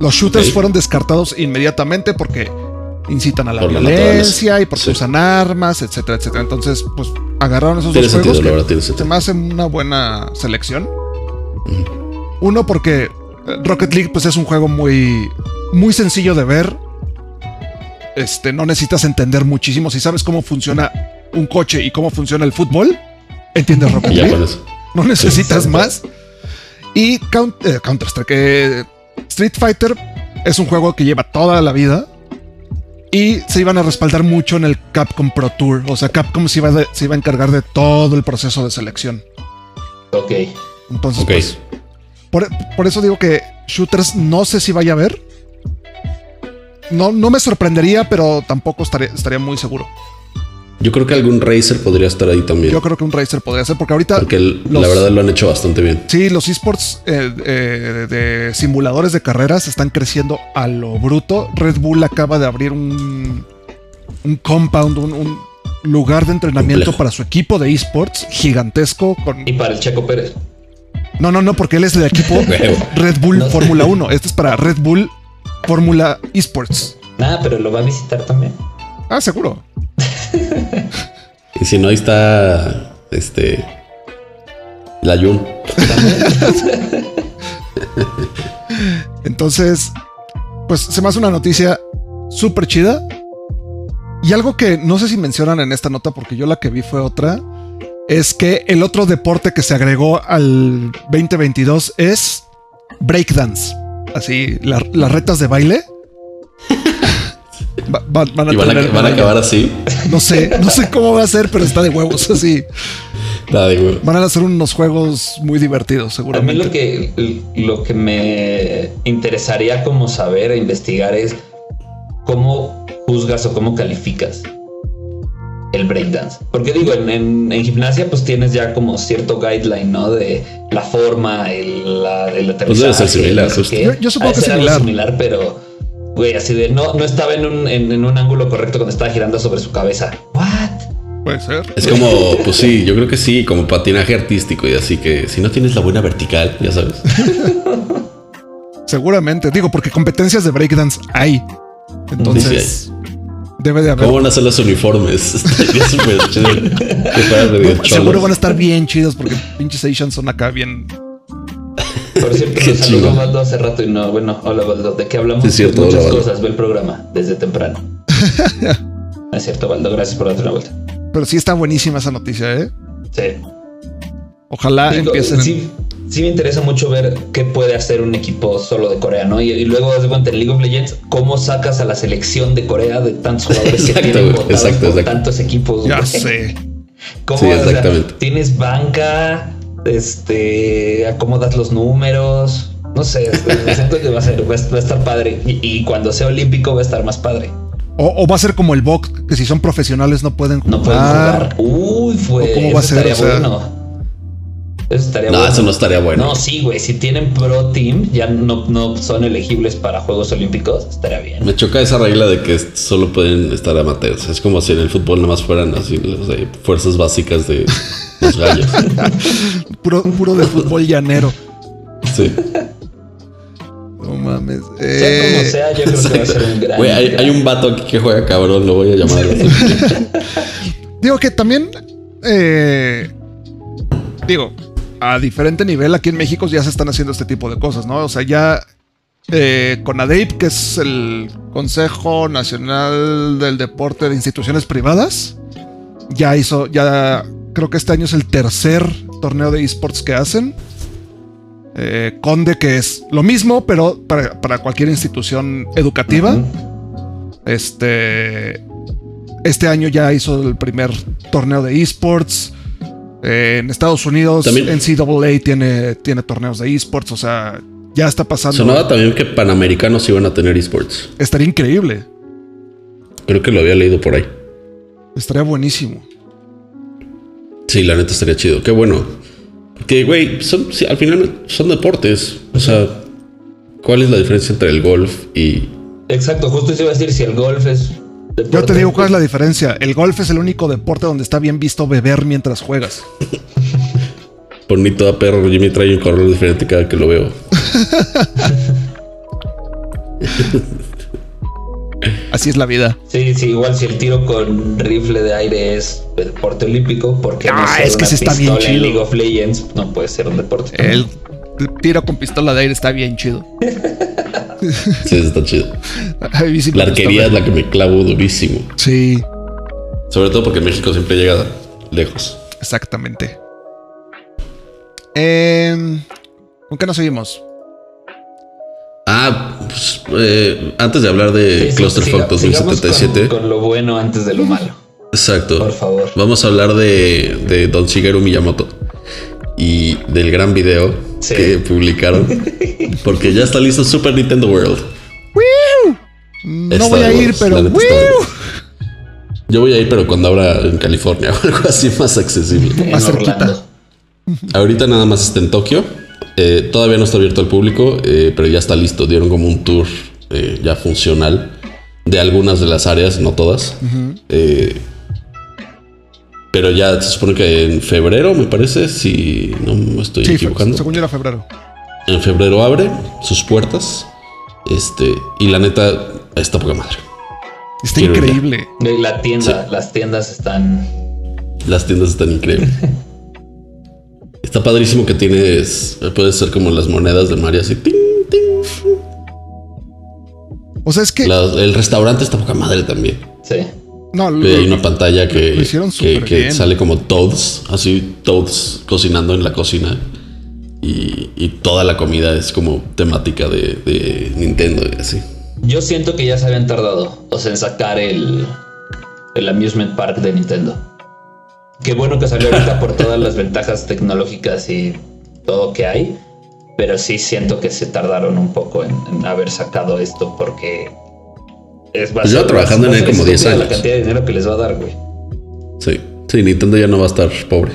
Los shooters fueron descartados inmediatamente porque incitan a la violencia y porque usan armas, etcétera, etcétera. Entonces, pues agarraron esos dos juegos que se me hace una buena selección. Uno porque Rocket League pues es un juego muy muy sencillo de ver este, no necesitas entender muchísimo. Si sabes cómo funciona un coche y cómo funciona el fútbol, entiendes Rocket League. No necesitas más. Y eh, Counter-Strike, eh, Street Fighter es un juego que lleva toda la vida. Y se iban a respaldar mucho en el Capcom Pro Tour. O sea, Capcom se iba, se iba a encargar de todo el proceso de selección. Ok. Entonces, pues, por, por, eso digo que shooters no sé si vaya a haber no, no me sorprendería, pero tampoco estaría, estaría muy seguro. Yo creo que algún racer podría estar ahí también. Yo creo que un racer podría ser, porque ahorita. Porque la verdad lo han hecho bastante bien. Sí, los esports eh, eh, de simuladores de carreras están creciendo a lo bruto. Red Bull acaba de abrir un, un compound, un, lugar de entrenamiento para su equipo de esports gigantesco. Con... Y para el Checo Pérez. No, no, no, porque él es del equipo Red Bull Fórmula 1. Este es para Red Bull Fórmula Esports. Nada, pero lo va a visitar también. Ah, seguro. y si no, ahí está este. La Jun. Entonces, pues se me hace una noticia súper chida. Y algo que no sé si mencionan en esta nota, porque yo la que vi fue otra, es que el otro deporte que se agregó al 2022 es breakdance así las retas de baile. Van, a, acabar así. No sé, no sé cómo va a ser, pero está de huevos así. Van a hacer unos juegos muy divertidos, seguramente. A mí lo que, lo que me interesaría como saber e investigar es cómo juzgas o cómo calificas el breakdance. Porque digo, en, gimnasia pues tienes ya como cierto guideline, ¿no? De la forma, el, la, el Pues debe ser similar. Yo, supongo que es similar. similar, pero, güey, así de no, no estaba en un, en, un ángulo correcto cuando estaba girando sobre su cabeza. ¿What? Puede ser. Es como, pues sí, yo creo que sí, como patinaje artístico y así que si no tienes la buena vertical, ya sabes. Seguramente, digo, porque competencias de breakdance hay. Entonces, Debe de haber. ¿Cómo van a ser los uniformes? súper chido. seguro van a estar bien chidos porque pinches Asians son acá bien. Por cierto, nos saludó Valdo hace rato y no, bueno, hola Valdo, ¿de qué hablamos? Es cierto, Muchas cosas, ve el programa desde temprano. es cierto, Valdo, gracias por darte una vuelta. Pero sí está buenísima esa noticia, ¿eh? Sí. Ojalá empiecen. Sí, sí me interesa mucho ver qué puede hacer un equipo solo de Corea, ¿no? Y, luego, de cuenta, en League of Legends, cómo sacas a la selección de Corea de tantos jugadores que tienen exacto, tantos equipos. Ya sé. ¿Cómo sí, exactamente. tienes banca, este, acomodas los números. No sé, siento que va a, ser, va a estar padre. Y, cuando sea olímpico va a estar más padre. O, va a ser como el box, que si son profesionales no pueden jugar. No pueden jugar. Uy, fue. ¿Cómo va a ser? bueno Eso estaría No, bueno. eso no estaría bueno. No, sí, güey. Si tienen Pro Team, ya no, no son elegibles para Juegos Olímpicos. Estaría bien. Me choca esa regla de que solo pueden estar amateurs. Es como si en el fútbol nada más fueran así, o sea, fuerzas básicas de los gallos. Puro, puro de fútbol llanero. Sí. No mames. Sea como Eh, sea, yo creo que va a ser un gran. Güey, hay, gran- hay un vato aquí que juega cabrón, lo voy a llamar. Digo que también. eh, digo, a diferente nivel, aquí en México ya se están haciendo este tipo de cosas, ¿no? O sea, ya. Eh, CONADEIP, que es el Consejo Nacional del Deporte de Instituciones Privadas, ya hizo, ya creo que este año es el tercer torneo de esports que hacen. Eh, Conde, que es lo mismo, pero para, para cualquier institución educativa. Este. Este año ya hizo el primer torneo de esports. Eh, en Estados Unidos, También- NCAA tiene, tiene torneos de esports. O sea, ya está pasando. Sonaba también que Panamericanos iban a tener esports. Estaría increíble. Creo que lo había leído por ahí. Estaría buenísimo. Sí, la neta estaría chido. Qué bueno. Porque, güey, son, sí, al final son deportes. O sea, ¿cuál es la diferencia entre el golf y... Exacto, justo eso iba a decir si el golf es. Yo te digo cuál es la diferencia. El golf es el único deporte donde está bien visto beber mientras juegas. Por ni toda perro, Jimmy trae un color diferente cada que lo veo. Así es la vida. Sí, sí, igual si el tiro con rifle de aire es deporte olímpico, porque no Ah, es que sí está bien chido. League of Legends no puede ser un deporte. El tiro con pistola de aire está bien chido. Sí, eso está chido. Sí La arquería es la que me clavo durísimo. Sí, Sobre todo porque México siempre llega lejos. exactamente. Em, ¿Con qué nos seguimos? Ah, pues, eh, antes de hablar de Sí, Clusterfuck siga- sigamos 2077. Con, con lo bueno antes de lo malo. Exacto. Por favor. Vamos a hablar de, de Don Shigeru Miyamoto y del gran video Sí. que publicaron. Porque ya está listo Super Nintendo World. No voy a ir, huevos, pero. Yo voy a ir, pero cuando abra en California o algo así más accesible. Más cerquita. Ahorita nada más está en Tokio. Eh, todavía no está abierto al público, eh, pero ya está listo. Dieron como un tour eh, ya funcional de algunas de las áreas, no todas. Eh, pero ya se supone que en febrero, me parece, si no me estoy Sí, equivocando. según yo era febrero. En febrero abre sus puertas. Este, y la neta, está poca madre. Está Quiero increíble. La tienda, las tiendas están. Las tiendas están increíbles. Está padrísimo que tienes. Puede ser como las monedas de Mario así. ting, ting. O sea, es que. La- el restaurante está poca madre también. Sí. No, lo- hay una pantalla que, lo hicieron que, sale como Toads, así Toads cocinando en la cocina. Y, y toda la comida es como temática de, de Nintendo y así. Yo siento que ya se habían tardado, o sea, en sacar el, el Amusement Park de Nintendo. Qué bueno que salió ahorita por todas las ventajas tecnológicas y todo que hay, pero sí siento que se tardaron un poco en, en haber sacado esto porque es Pues lleva trabajando en él como 10 estúpida años. La cantidad de dinero que les va a dar, güey. Sí, sí, Nintendo ya no va a estar pobre.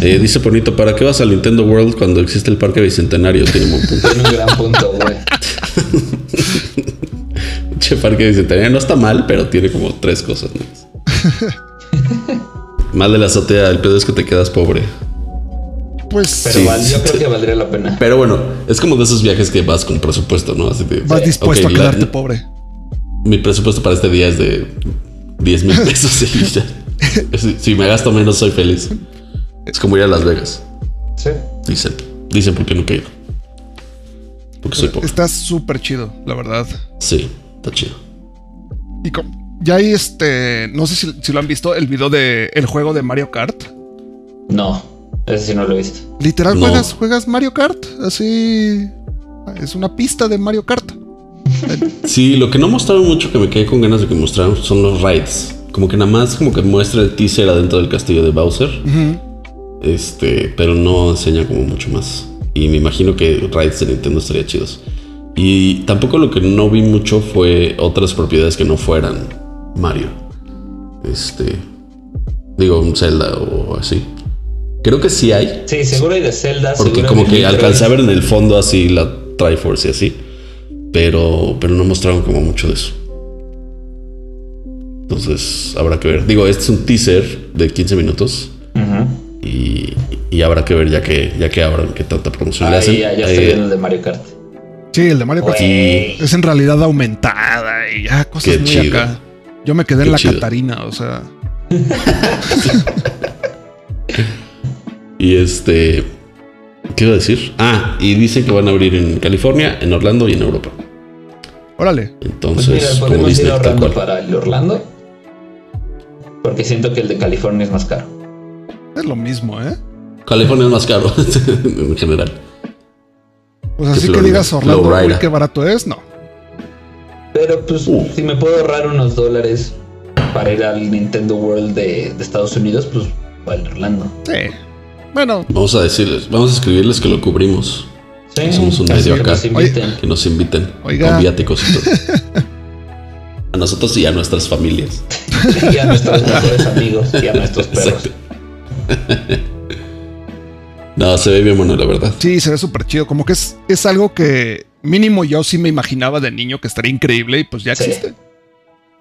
Eh, dice Ponito, ¿para qué vas al Nintendo World cuando existe el Parque Bicentenario? Tiene un buen punto. Tiene un gran punto, güey. Che, Parque Bicentenario no está mal, pero tiene como tres cosas. ¿no? mal de la azotea, el pedo es que te quedas pobre. pues Pero Sí, val- yo creo que valdría la pena. Pero bueno, es como de esos viajes que vas con presupuesto, ¿no? Así de, vas dispuesto a la- quedarte pobre. Mi presupuesto para este día es de 10 mil pesos. y ya. si, si me gasto menos, soy feliz. Es como ir a Las Vegas. Sí. Dicen. Dicen porque nunca he ido. Porque soy pobre. Está súper chido, la verdad. Sí, está chido. Y com- ya hay este. No sé si, si lo han visto, el video de el juego de Mario Kart. No, ese sí no lo he visto. Literal, No. juegas, juegas Mario Kart. Así. Es una pista de Mario Kart. Sí, lo que no mostraron mucho que me quedé con ganas de que mostraran son los rides. Como que nada más como que muestra el teaser adentro del castillo de Bowser. Este, pero no enseña como mucho más. Y me imagino que rides de Nintendo estaría chidos. Y tampoco lo que no vi mucho fue otras propiedades que no fueran Mario. Este, digo, un Zelda o así. Creo que sí hay. Sí, seguro hay de Zelda. Porque como que alcancé a ver en el fondo así la Triforce y así. Pero, pero no mostraron como mucho de eso. Entonces habrá que ver. Digo, este es un teaser de 15 minutos. Ujú. Y, y habrá que ver ya que, ya que abran qué tanta promoción le hacen. Ya, ya Eh, estoy viendo el de Mario Kart. Sí, el de Mario Kart Güey. es en realidad aumentada y ya cosas Qué muy chido. acá. Yo me quedé Qué en la chido. Catarina, o sea. Y este. ¿Qué iba a decir? Ah, y dicen que van a abrir en California, en Orlando y en Europa. Órale. Pues Entonces, mira, como podemos ir Disney, tal cual. para el Orlando. Porque siento que el de California es más caro. Es lo mismo, ¿eh? California es más caro en general. Pues así que digas Orlando, uy, qué barato es, no. Pero pues, Uh. si me puedo ahorrar unos dólares para ir al Nintendo World de, de Estados Unidos, pues va al Orlando. Sí. Bueno, Vamos a decirles, vamos a escribirles que lo cubrimos. Sí, Somos un medio que acá. nos inviten. Que nos inviten Oiga. con viáticos y todo. A nosotros y a nuestras familias. y a nuestros mejores amigos y a nuestros perros. Exacto. No, se ve bien bueno, la verdad. sí, se ve súper chido. Como que es, es algo que mínimo yo sí me imaginaba de niño que estaría increíble y pues ya Sí. existe.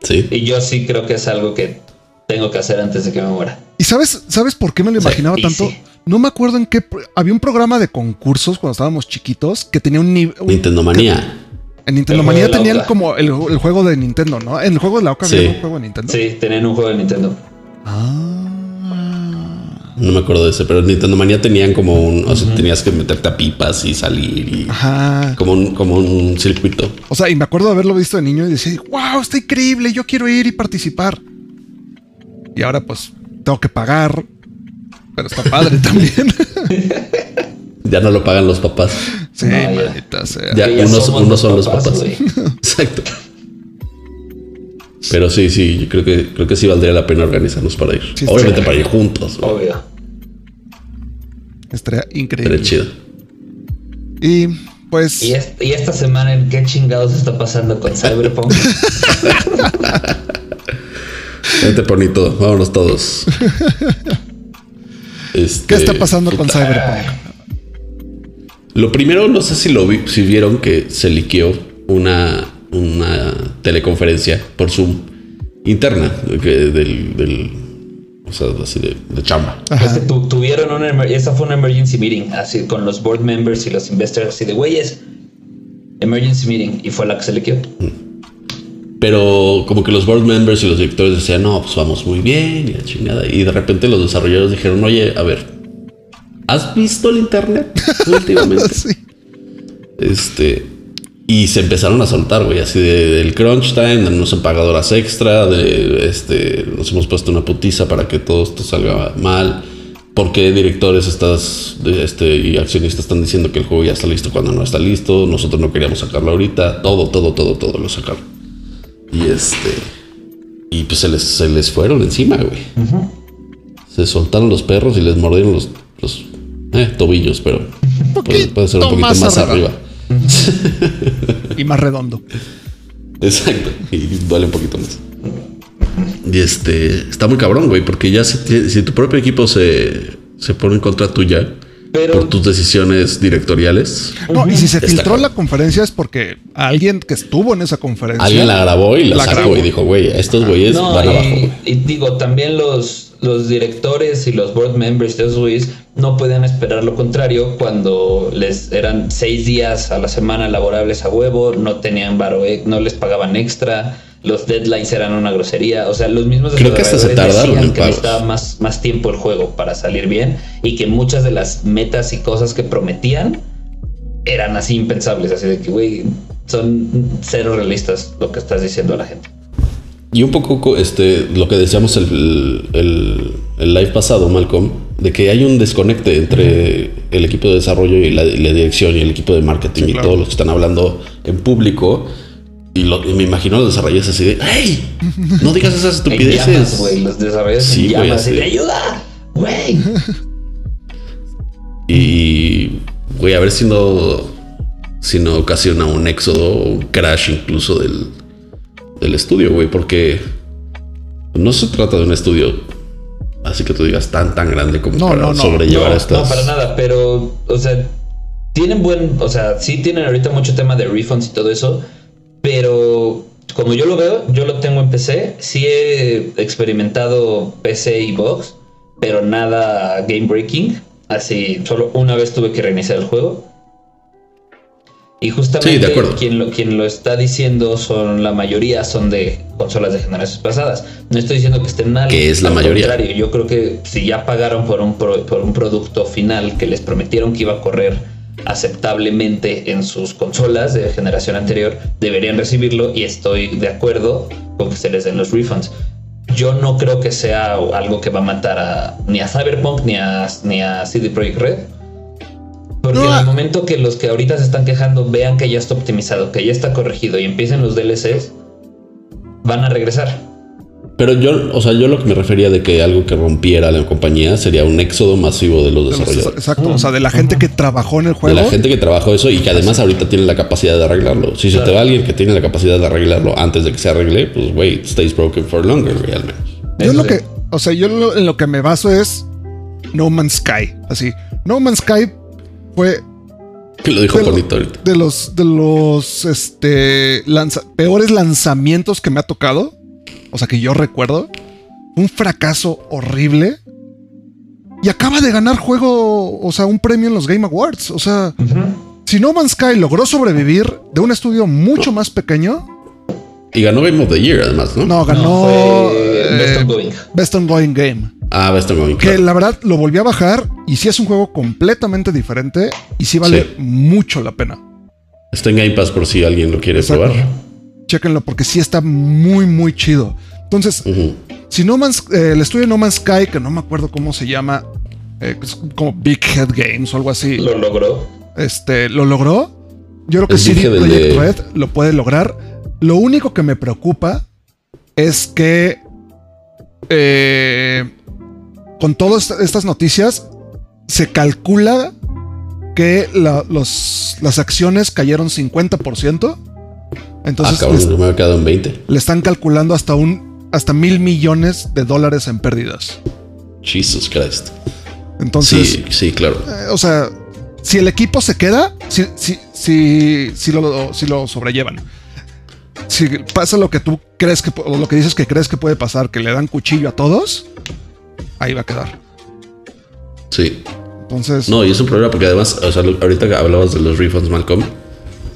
Sí. Y yo sí creo que es algo que tengo que hacer antes de que me muera. ¿Y sabes, sabes por qué me lo imaginaba tanto? sí. No me acuerdo en qué. Había un programa de concursos cuando estábamos chiquitos que tenía un nivel. Nintendo Manía. En Nintendo Manía tenían como el, el juego de Nintendo, ¿no? En el juego de la Oca Sí. había un juego de Nintendo. Sí, tenían un juego de Nintendo. Ah. No me acuerdo de ese, pero en Nintendo Manía tenían como un. O sea, tenías que meterte a pipas y salir y. Ajá. Como un, como un circuito. O sea, y me acuerdo de haberlo visto de niño y decir, wow, está increíble, yo quiero ir y participar. Y ahora pues tengo que pagar. Pero está padre también. Ya no lo pagan los papás. sí, No, maldita sea. Ya, ya unos, unos son los papás. Exacto. Pero sí, sí, yo creo que, creo que sí valdría la pena organizarnos para ir. Sí, Obviamente sí. para ir juntos. Obvio. Estaría increíble. es chido. Y pues ¿Y, est- y esta semana en qué chingados está pasando con Cyberpunk? Vente bonito, vámonos todos. Este, ¿qué está pasando con puta. Cyberpunk? Lo primero, no sé si lo vi, si vieron que se liqueó una, una teleconferencia por Zoom interna del, del o sea, así de, de chamba. Pues que tu- tuvieron una esa fue una emergency meeting, así con los board members y los investors, así de güeyes. Emergency meeting, y fue la que se le quedó. Pero como que los board members y los directores decían, no, pues vamos muy bien y la chingada. Y de repente los desarrolladores dijeron, oye, a ver, ¿has visto el internet últimamente? Sí. Este. Y se empezaron a soltar, güey, así de- del crunch time, de nos han pagado horas extra, de este, nos hemos puesto una putiza para que todo esto salga mal. ¿Por qué directores estás, este, y accionistas están diciendo que el juego ya está listo cuando no está listo? Nosotros no queríamos sacarlo ahorita. Todo, todo, todo, todo lo sacaron. Y este. Y pues se les, se les fueron encima, güey. Se soltaron los perros y les mordieron los, los eh, tobillos, pero puede, puede ser un poquito más más, arriba. Y más redondo. Exacto. Y duele un poquito más. Y este está muy cabrón, güey, porque ya si, si tu propio equipo se, se pone en contra tuya Pero- por tus decisiones directoriales, No, y si se filtró la conferencia es porque alguien que estuvo en esa conferencia. alguien la grabó y la, La sacó grabó. y dijo, güey, estos güeyes No, van y, abajo. güey". y digo, también los, los directores y los board members de esos güeyes no podían esperar lo contrario cuando les eran seis días a la semana laborables a huevo, no tenían varo, eh, no les pagaban extra, los deadlines eran una grosería, o sea, los mismos Creo que hasta se desarrolladores tardaron decían en que necesitaba más, más tiempo el juego para salir bien y que muchas de las metas y cosas que prometían eran así impensables, así de que, güey, son cero realistas lo que estás diciendo a la gente. Y un poco co- este, lo que decíamos el, el, el live pasado, Malcolm, de que hay un desconecte entre el equipo de desarrollo y la, y la dirección y el equipo de marketing Sí, y claro. todos los que están hablando en público. Y, lo- y me imagino los desarrolladores así de, ¡Hey! No digas esas En llamas, estupideces. güey, los desarrolladores Sí, llamas, así. y de ayuda, güey. Y, güey, a ver si no, si no ocasiona un éxodo o un crash incluso del, del estudio, güey, porque no se trata de un estudio así que tú digas tan tan grande como No, para no, no. sobrellevar no, estas. no, para nada, pero, o sea, tienen buen, o sea, sí tienen ahorita mucho tema de refunds y todo eso, pero como yo lo veo, yo lo tengo en PC, sí he experimentado PC y Box, pero nada game breaking, así, solo una vez tuve que reiniciar el juego. Y justamente Sí, quien lo, quien lo está diciendo son la mayoría son de consolas de generaciones pasadas. No estoy diciendo que estén mal. Que es la al mayoría. contrario, yo creo que si ya pagaron por un, pro- por un producto final que les prometieron que iba a correr aceptablemente en sus consolas de generación anterior, deberían recibirlo y estoy de acuerdo con que se les den los refunds. Yo no creo que sea algo que va a matar a, ni a Cyberpunk ni a, ni a CD Projekt Red. Porque No, en el momento que los que ahorita se están quejando vean que ya está optimizado, que ya está corregido y empiecen los DLCs, van a regresar. Pero yo, o sea, yo lo que me refería de que algo que rompiera la compañía sería un éxodo masivo de los De desarrolladores. exacto. O sea, de la gente que trabajó en el De juego. la gente que trabajó eso y que además ahorita tiene la capacidad de arreglarlo. Si se te va alguien que tiene la capacidad de arreglarlo antes de que se arregle, pues güey, it stays broken for longer, güey, al menos. Yo lo que, o sea, yo lo- en lo que me baso es No Man's Sky. Así, No Man's Sky fue Que lo dijo de, bonito ahorita. de los de los este lanza- peores lanzamientos que me ha tocado. O sea, que yo recuerdo. Un fracaso horrible. Y acaba de ganar juego, o sea, un premio en los Game Awards. O sea, si No Man's Sky logró sobrevivir de un estudio mucho más pequeño, Y ganó Game of the Year, además, ¿no? no, ganó No, fue eh, Best Ongoing. Best Ongoing Game. Ah, Best of Going, Que claro. la verdad lo volví a bajar y sí es un juego completamente diferente y sí vale Sí. mucho la pena. Está en Game Pass por si alguien lo quiere Exacto. probar. Chéquenlo porque sí está muy, muy chido. Entonces, si No Man's, eh, el estudio No Man's Sky, que no me acuerdo cómo se llama, eh, es como Big Head Games o algo así, Lo logró. este, lo logró. Yo creo que Projekt de- Red lo puede lograr. Lo único que me preocupa es que eh, con todas estas noticias se calcula que la- los- las acciones cayeron 50%. Ah, Entonces cabrón, yo me había quedado en 20. le están calculando hasta un hasta mil millones de dólares en pérdidas. Jesus Christ. Entonces, sí, sí, claro. eh, o sea, si el equipo se queda, si, si, si, si lo, si lo sobrellevan. Si pasa lo que tú crees que, o lo que dices que crees que puede pasar, que le dan cuchillo a todos, ahí va a quedar. Sí. Entonces, No, y es un problema porque además, o sea, ahorita que hablabas de los refunds, Malcolm,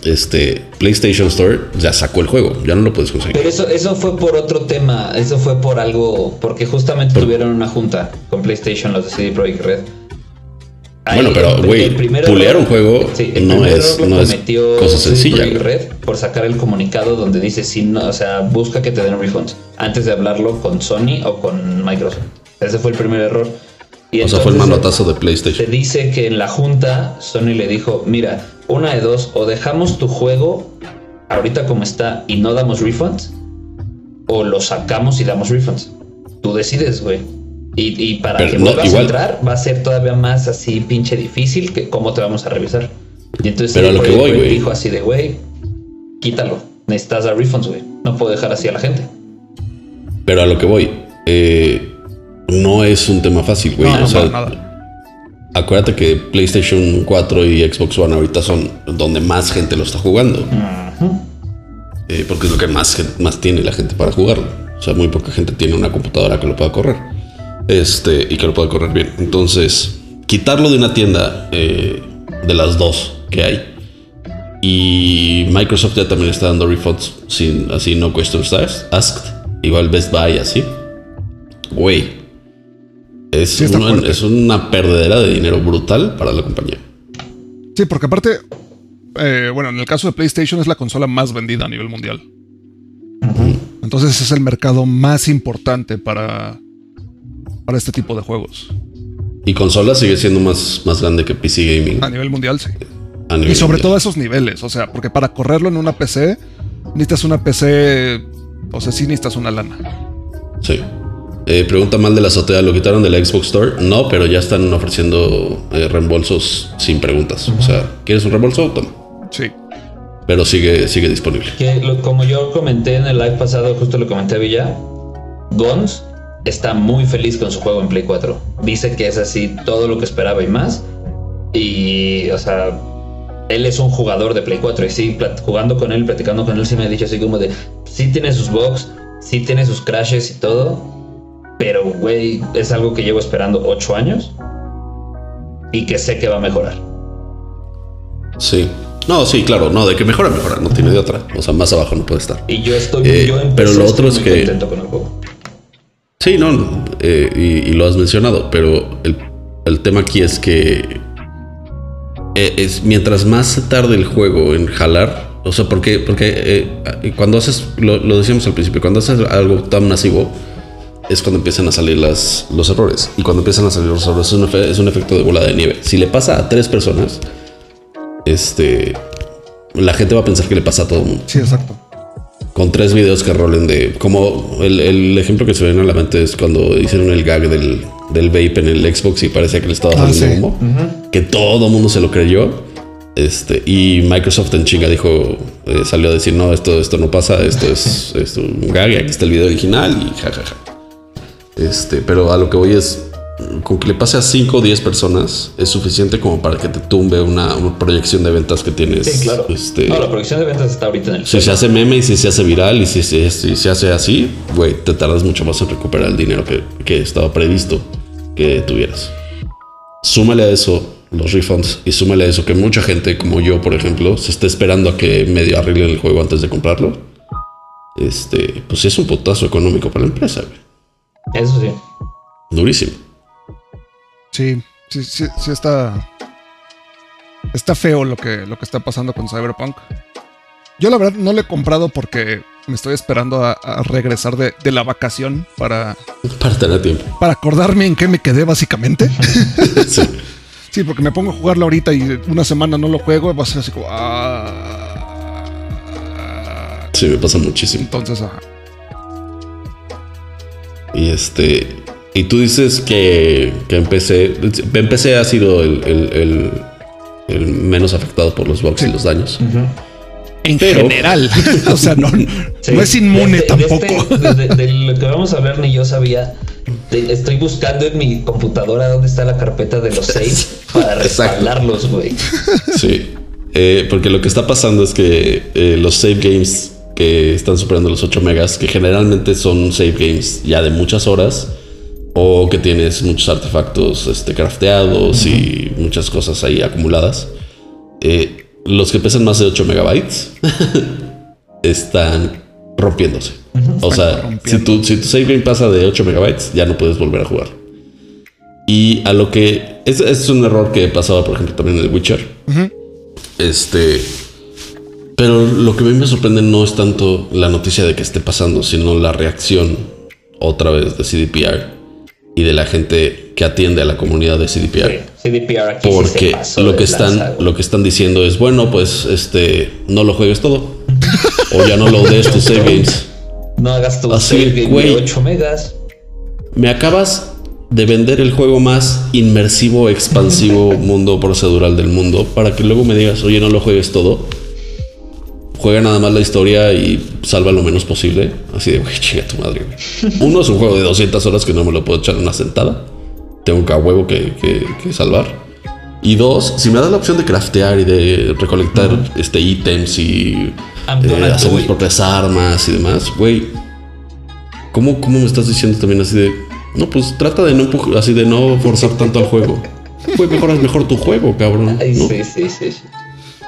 este PlayStation Store ya sacó el juego, ya no lo puedes conseguir. Pero eso, eso fue por otro tema, eso fue por algo, porque justamente Por- tuvieron una junta con PlayStation, los de CD Projekt Red. Ahí, Bueno, pero, güey, pulear un juego sí, no es- no es cosa sencilla. Red por sacar el comunicado donde dice si no, o sea, busca que te den refunds antes de hablarlo con Sony o con Microsoft. Ese fue el primer error. Y o sea, fue el manotazo de Se PlayStation. dice que en la junta Sony le dijo, mira, una de dos, o dejamos tu juego ahorita como está y no damos refunds, o lo sacamos y damos refunds. Tú decides, güey. Y, y para Pero que no, vuelvas igual. a entrar va a ser todavía más así pinche difícil que cómo te vamos a revisar. Y entonces Pero a lo que voy, güey. dijo así de, güey, quítalo. Necesitas dar refunds, güey. No puedo dejar así a la gente. Pero a lo que voy, eh, no es un tema fácil, güey. no, o sea, nada. acuérdate que PlayStation 4 y Xbox One ahorita son donde más gente lo está jugando. Eh, porque es lo que más, más tiene la gente para jugarlo. O sea, muy poca gente tiene una computadora que lo pueda correr. Este, y que lo pueda correr bien. Entonces, quitarlo de una tienda eh, de las dos que hay. Y Microsoft ya también está dando refunds sin así no questions asked. Igual Best Buy así. Güey. Es, Sí una, es una perdedera de dinero brutal para la compañía. Sí, porque aparte, eh, bueno, en el caso de PlayStation es la consola más vendida a nivel mundial. Entonces es el mercado más importante para, para este tipo de juegos. Y consola sigue siendo más, más grande que PC Gaming. A nivel mundial, sí. nivel Y sobre mundial. todo a esos niveles, o sea, porque para correrlo en una PC necesitas una PC, o sea, sí necesitas una lana. Sí. Eh, pregunta mal de la azotea, ¿lo quitaron de la Xbox Store? No, pero ya están ofreciendo eh, reembolsos sin preguntas. O sea, ¿quieres un reembolso? Toma. Sí. Pero sigue, sigue disponible. Que lo- como yo comenté en el live pasado, justo lo comenté a Villa, Gons está muy feliz con su juego en Play 4. Dice que es así todo lo que esperaba y más. Y, o sea, él es un jugador de Play 4 y sí, jugando con él, platicando con él, sí me ha dicho así como de, sí tiene sus bugs, sí tiene sus crashes y todo, pero, güey, es algo que llevo esperando 8 años y que sé que va a mejorar. Sí. No, sí, claro, no, de que mejora, mejora, no tiene de otra. O sea, más abajo no puede estar. Y yo estoy, eh, yo pero lo otro es que... Con el juego. Sí, no, eh, y, lo has mencionado, pero el, el tema aquí es que eh, es mientras más se tarde el juego en jalar, o sea, porque, porque eh, cuando haces, lo, decíamos al principio, cuando haces algo tan masivo, es cuando empiezan a salir las, los errores. Y cuando empiezan a salir los errores es un, es un efecto de bola de nieve. Si le pasa a tres personas, este, la gente va a pensar que le pasa a todo el mundo. Sí, exacto con tres videos que rolen de. Como el, ejemplo que se viene a la mente es cuando hicieron el gag del, del vape en el Xbox y parecía que le estaba ah, saliendo humo. Que todo el mundo se lo creyó. Este, y Microsoft en chinga dijo, eh, salió a decir, no, esto, esto no pasa, esto es, es un gag, aquí está el video original y jajaja. Este, pero a lo que voy es, con que le pase a 5 o 10 personas es suficiente como para que te tumbe una, proyección de ventas que tienes. Sí, claro. Este, no, la proyección de ventas está ahorita en el. Si se hace meme y si se hace viral y si, se hace así, güey, te tardas mucho más en recuperar el dinero que, que estaba previsto que tuvieras. Súmale a eso los refunds y súmale a eso que mucha gente, como yo, por ejemplo, se está esperando a que medio arreglen el juego antes de comprarlo. Este, pues es un putazo económico para la empresa, güey. Eso sí. Durísimo. Sí, sí, sí, sí está. Está feo lo que, lo que está pasando con Cyberpunk. Yo la verdad no lo he comprado porque me estoy esperando a, regresar de, la vacación para. Para tener tiempo. Para acordarme en qué me quedé, básicamente. sí. sí, porque me pongo a jugarlo ahorita y una semana no lo juego, va a ser así como. Ah". Sí, me pasa muchísimo. Entonces, ajá. Y este. Y tú dices que, que empecé, empecé ha sido el, menos afectado por los bugs y los daños. En general, o sea, no, es inmune tampoco. de, lo que vamos a hablar ni yo sabía. estoy buscando en mi computadora dónde está la carpeta de los saves para respaldarlos, güey. Sí, eh, porque lo que está pasando es que eh, los save games que están superando los 8 megas, que generalmente son save games ya de muchas horas, o que tienes muchos artefactos este, crafteados y muchas cosas ahí acumuladas. Eh, los que pesan más de 8 megabytes están rompiéndose. o sea, si tu, si tu save game pasa de 8 megabytes, ya no puedes volver a jugar. Y a lo que. Este es un error que pasaba, por ejemplo, también en el Witcher. Este. Pero lo que a mí me sorprende no es tanto la noticia de que esté pasando, sino la reacción otra vez de CDPR y de la gente que atiende a la comunidad de CDPR. CDPR Porque lo que están lo que están diciendo es, bueno, pues este no lo juegues todo o ya no lo des tus save games. No hagas tu save game de 8 megas. Me acabas de vender el juego más inmersivo, expansivo mundo procedural del mundo para que luego me digas, "Oye, no lo juegues todo." Juega nada más la historia y salva lo menos posible. Así de, güey, chinga tu madre, Uno es un juego de 200 horas que no me lo puedo echar en una sentada. Tengo un huevo que, que, salvar. Y dos, si me das la opción de craftear y de recolectar este ítems y eh, hacer mis propias armas y demás, güey, ¿cómo, ¿cómo me estás diciendo también así de, no, pues trata de no así de no forzar tanto al juego? Güey, mejoras mejor tu juego, cabrón. Sí, sí, sí.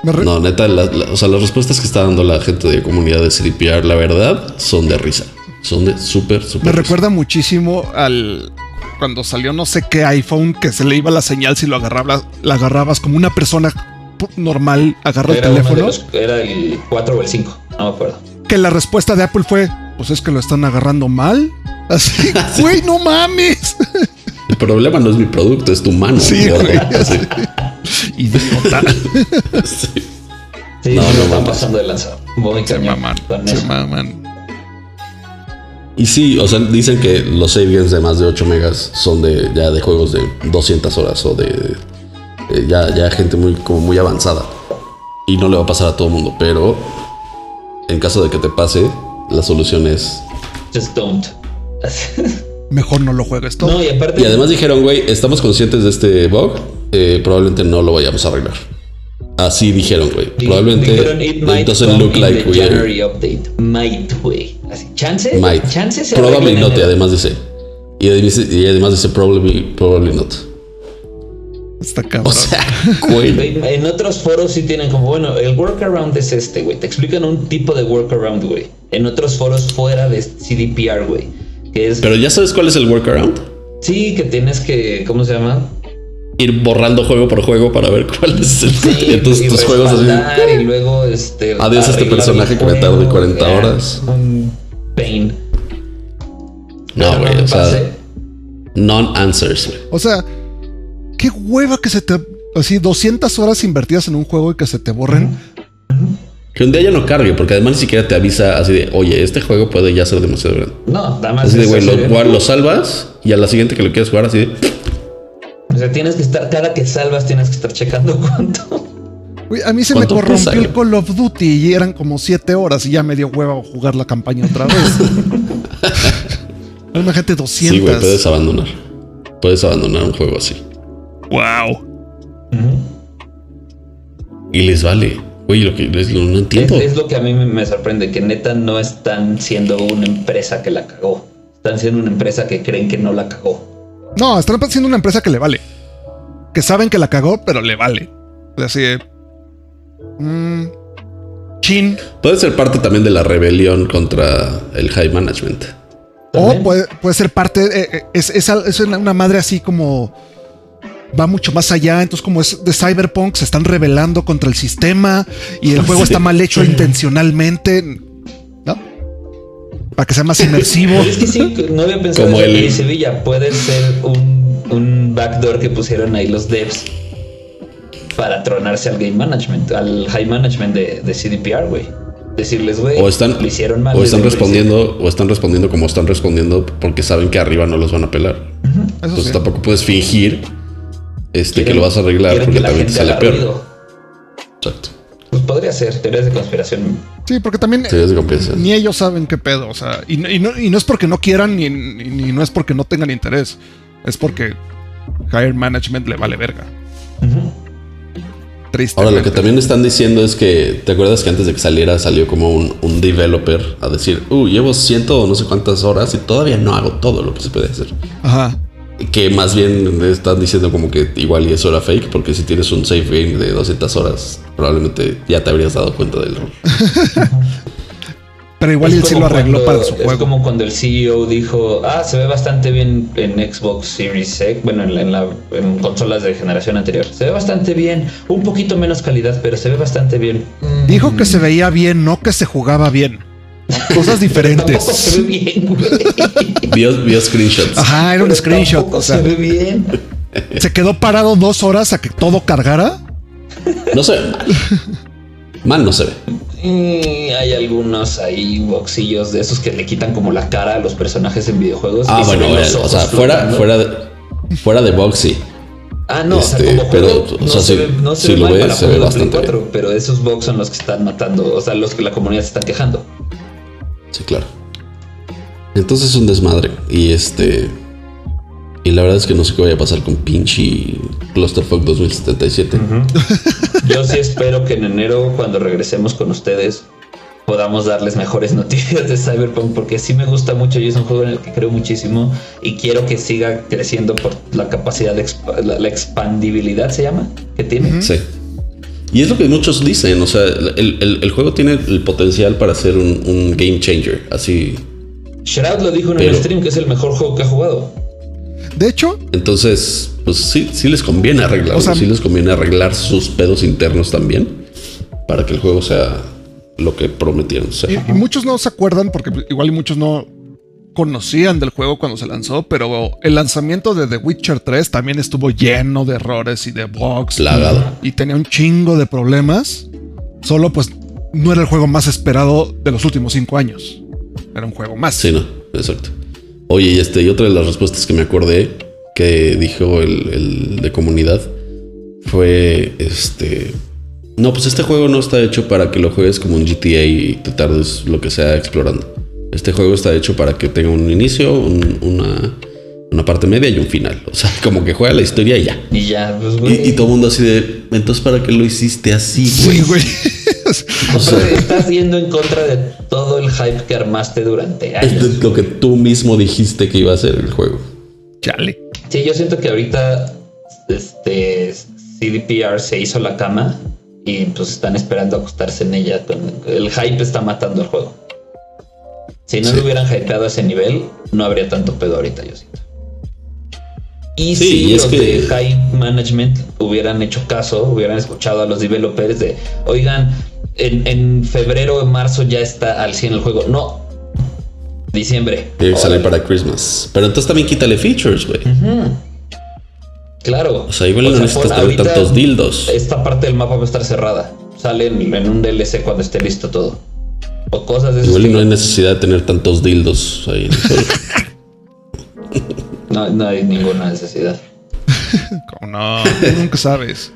No, neta, o sea, las respuestas que está dando la gente de comunidad de CDPR, la verdad, son de risa. Son de súper, súper. Me recuerda muchísimo al cuando salió no sé qué iPhone que se le iba la señal si lo agarrabas, la agarrabas como una persona normal agarra el teléfono. era el 4 o el 5, no me acuerdo. Que la respuesta de Apple fue, pues es que lo están agarrando mal. Así, güey, no mames. El problema no es mi producto, es tu mano. Sí, güey. Idiota. sí. Sí, no, no están pasando de lanza. Se maman, se maman. Y sí, o sea, dicen que los save games de más de 8 megas son de ya de juegos de 200 horas o de, ya, ya gente muy como muy avanzada. Y no le va a pasar a todo el mundo, pero en caso de que te pase, la solución es just don't. Mejor no lo juegues todo. No, y aparte. Y además dijeron, güey, estamos conscientes de este bug, eh, probablemente no lo vayamos a arreglar. Así dijeron, güey. Probablemente dijeron, "It might doesn't look in like we are. January update. Might, güey. Así, chance. Might. Chance se Probably not, y enero. además dice. Y además, y además dice probably, probably not. Está cabrón. O sea, güey. Güey, En otros foros sí tienen como, bueno, el workaround es este, güey. Te explican un tipo de workaround, güey. En otros foros fuera de CDPR, güey. Que es, Pero ya sabes cuál es el workaround. sí, que tienes que, ¿cómo se llama? Ir borrando juego por juego para ver cuál es el. Sí, y tus juegos así. y luego este Adiós a este personaje que me juego, 40 eh, horas. Un pain. No, güey. me O sea, pasé. non-answers, güey. O sea, qué hueva que se te. Así, 200 horas invertidas en un juego y que se te borren. Que un día ya no cargue, porque además ni siquiera te avisa así de, oye, este juego puede ya ser demasiado grande. No, nada más Así de, güey, lo, gua- lo salvas y a la siguiente que lo quieras jugar, así de, O sea, tienes que estar, cada que salvas tienes que estar checando cuánto. Güey, a mí se me ¿Cuánto corrompió el? Call of Duty y eran como 7 horas y ya me dio hueva jugar la campaña otra vez. Imagínate 200. sí, güey, puedes abandonar. Puedes abandonar un juego así. Wow. Y les vale. Güey, lo que les, lo- no Es, entiendo. es lo que a mí me, sorprende, que neta no están siendo una empresa que la cagó. Están siendo una empresa que creen que no la cagó. No, están haciendo una empresa que le vale. Que saben que la cagó, pero le vale. Así de. mm, chin. Puede ser parte también de la rebelión contra el high management. O puede, puede ser parte. eh, eh, es, es es una madre así como. Va mucho más allá. Entonces, como es de Cyberpunk, se están rebelando contra el sistema. Y el juego Sí. está mal hecho intencionalmente. ¿No? Para que sea más inmersivo. Es que sí, no había pensado Como eso. el- Sevilla puede ser un, un backdoor que pusieron ahí los devs para tronarse al game management, al high management de, de CDPR, güey. Decirles, güey, O están, lo hicieron mal. o están respondiendo, o están respondiendo como están respondiendo porque saben que arriba no los van a pelar. Entonces sí. tampoco puedes fingir este, que lo vas a arreglar porque que la también te gente sale peor. ruido. Exacto. Pues podría ser, teorías de conspiración. Sí, porque también. De. Ni ellos saben qué pedo. O sea, y, no- y no, y no es porque no quieran, ni, ni- ni no es porque no tengan interés. Es porque Higher Management le vale verga. Triste. Ahora, lo que también están diciendo es que, ¿te acuerdas que antes de que saliera salió como un, un developer a decir, uh, llevo ciento o no sé cuántas horas y todavía no hago todo lo que se puede hacer? Ajá. Que más bien están diciendo como que igual y eso era fake, porque si tienes un save game de 200 horas, probablemente ya te habrías dado cuenta del error. Pero igual Es él sí lo arregló cuando- para su Es juego. como cuando el CEO dijo, ah, se ve bastante bien en Xbox Series X, bueno, en, la- en la- en consolas de generación anterior. Se ve bastante bien, un poquito menos calidad, pero se ve bastante bien. Mm, Dijo que se veía bien, no que se jugaba bien. Cosas se diferentes. ve bien, güey. Vio, vio screenshots. Ajá, era un Pero screenshot. tampoco O sea, se ve bien. se quedó parado dos horas a que todo cargara. No se ve mal. Mal no se ve. Y hay algunos ahí boxillos de esos que le quitan como la cara a los personajes en videojuegos. Ah, y se bueno, los bueno, o sea, fuera, flotando. fuera de, fuera de box, sí. Ah, no, o sea, Este, como pero, o no sea, se ve, no se ve lo mal ves, para se ve juego de Play bastante 4, pero esos bugs son los que están matando, o sea, los que la comunidad se están quejando. Sí, claro. Entonces es un desmadre. Y este. Y la verdad es que no sé qué vaya a pasar con pinche Clusterfuck 2077. Yo sí espero que en enero, cuando regresemos con ustedes, podamos darles mejores noticias de Cyberpunk, porque sí me gusta mucho y es un juego en el que creo muchísimo y quiero que siga creciendo por la capacidad de la expandibilidad, se llama, que tiene. Sí. Y es lo que muchos dicen. O sea, el, el- el juego tiene el potencial para ser un, un game changer. Así. Shroud lo dijo en Pero- el stream que es el mejor juego que ha jugado. De hecho, Entonces, pues sí, sí les conviene. O sea- sí les conviene arreglar sus pedos internos también. Para que el juego sea lo que prometieron ser. y, y muchos no se acuerdan porque igual y muchos no conocían del juego cuando se lanzó, pero el lanzamiento de The Witcher 3 también estuvo lleno de errores y de bugs. Plagado. Y tenía un chingo de problemas. Solo pues no era el juego más esperado de los últimos cinco años. Era un juego más. Sí, no, exacto. Oye, y este, y otra de las respuestas que me acordé que dijo el, el de comunidad fue este. No, pues este juego no está hecho para que lo juegues como un GTA y te tardes lo que sea explorando. Este juego está hecho para que tenga un inicio, un- una, una parte media y un final. O sea, como que juega la historia y ya. Y ya, pues, Y, güey. y todo el mundo así de, entonces, ¿para qué lo hiciste así, güey? Sí, güey. O sea, estás yendo en contra de todo el hype que armaste durante es años. de lo que tú mismo dijiste que iba a ser el juego. Chale. Sí, yo siento que ahorita este CDPR se hizo la cama y pues están esperando acostarse en ella. El hype está matando el juego. Si no Sí. lo hubieran hypeado a ese nivel, no habría tanto pedo ahorita, yo siento. Y Sí, si y es los que- de High Management hubieran hecho caso, hubieran escuchado a los developers de, oigan, en, en febrero o marzo ya está al 100 el juego. No, diciembre. Y sale para Christmas. Pero entonces también quítale features, güey. Claro. O sea, igual no necesitas tener tantos dildos. Esta parte del mapa va a estar cerrada. Sale en, en un DLC cuando esté listo todo. O cosas de ese Igual y no hay necesidad de tener tantos dildos ahí en el juego. no, no hay ninguna necesidad. Como no, tú nunca sabes.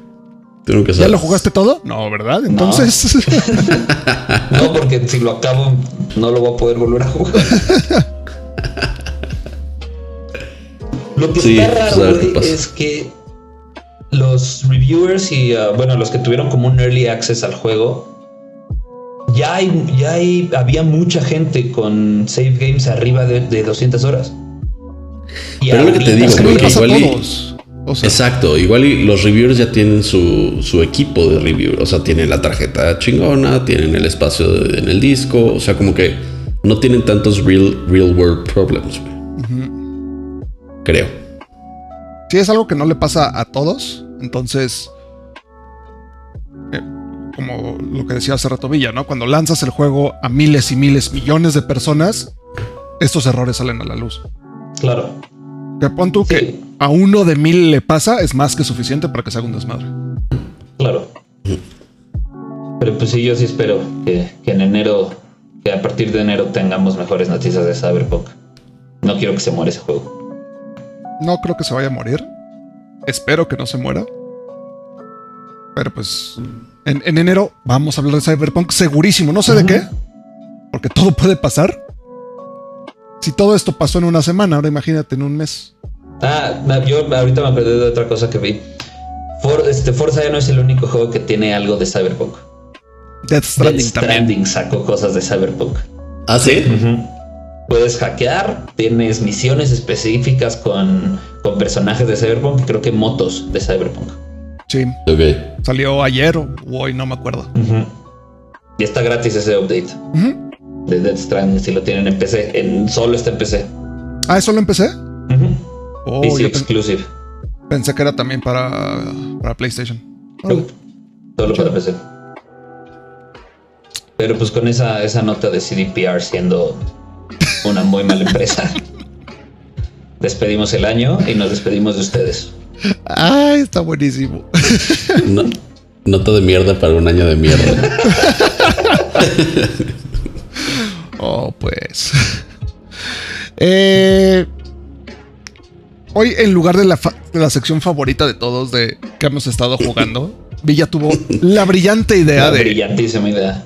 Tú nunca ¿Ya sabes. lo jugaste todo? No, ¿verdad? Entonces, No, porque si lo acabo, no lo voy a poder volver a jugar. Lo que Sí, está pues, raro, güey, pasa. es que los reviewers y, ah, bueno, los que tuvieron como un early access al juego, ya hay, ya hay, había mucha gente con save games arriba de, de 200 horas. Y Pero lo que te digo, es que igual y- todos. O sea, Exacto, igual y los reviewers ya tienen su, su equipo de review, o sea, tienen la tarjeta chingona, tienen el espacio de- en el disco, o sea, como que no tienen tantos real, real world problems, güey. Creo. sí es algo que no le pasa a todos. Entonces, como lo que decía hace rato Villa, ¿no? Cuando lanzas el juego a miles y miles, millones de personas, estos errores salen a la luz. Claro. Que pon tú que a uno de mil le pasa, es más que suficiente para que se haga un desmadre. Claro. Pero pues sí, yo sí espero que, que en enero, que a partir de enero tengamos mejores noticias de Cyberpunk. No quiero que se muera ese juego. No creo que se vaya a morir. Espero que no se muera. Pero pues en, en enero vamos a hablar de Cyberpunk segurísimo. No sé de qué. Porque todo puede pasar. Si todo esto pasó en una semana, ahora imagínate en un mes. Ah, yo ahorita me acordé de otra cosa que vi. For- este, Forza ya no es el único juego que tiene algo de Cyberpunk. Death Stranding Death. Stranding sacó cosas de Cyberpunk. ¿Ah, sí? Puedes hackear, tienes misiones específicas con, con personajes de Cyberpunk, y creo que motos de Cyberpunk. Sí. Ok. Salió ayer o hoy, no me acuerdo. Y está gratis ese update Ujú. de Death Stranding si lo tienen en PC. En, solo está en PC. Ah, ¿eso lo empecé? Ujú. Oh, PC yo pen- exclusive. pensé que era también para, para PlayStation. Oh, Solo para PC. Pero pues con esa, esa nota de CDPR siendo una muy mala empresa. despedimos el año y nos despedimos de ustedes. Ay, está buenísimo. No- nota de mierda para un año de mierda. Oh, pues. Eh, hoy, en lugar de la, de la sección favorita de todos de que hemos estado jugando, Villa tuvo la brillante idea Una de brillantísima idea.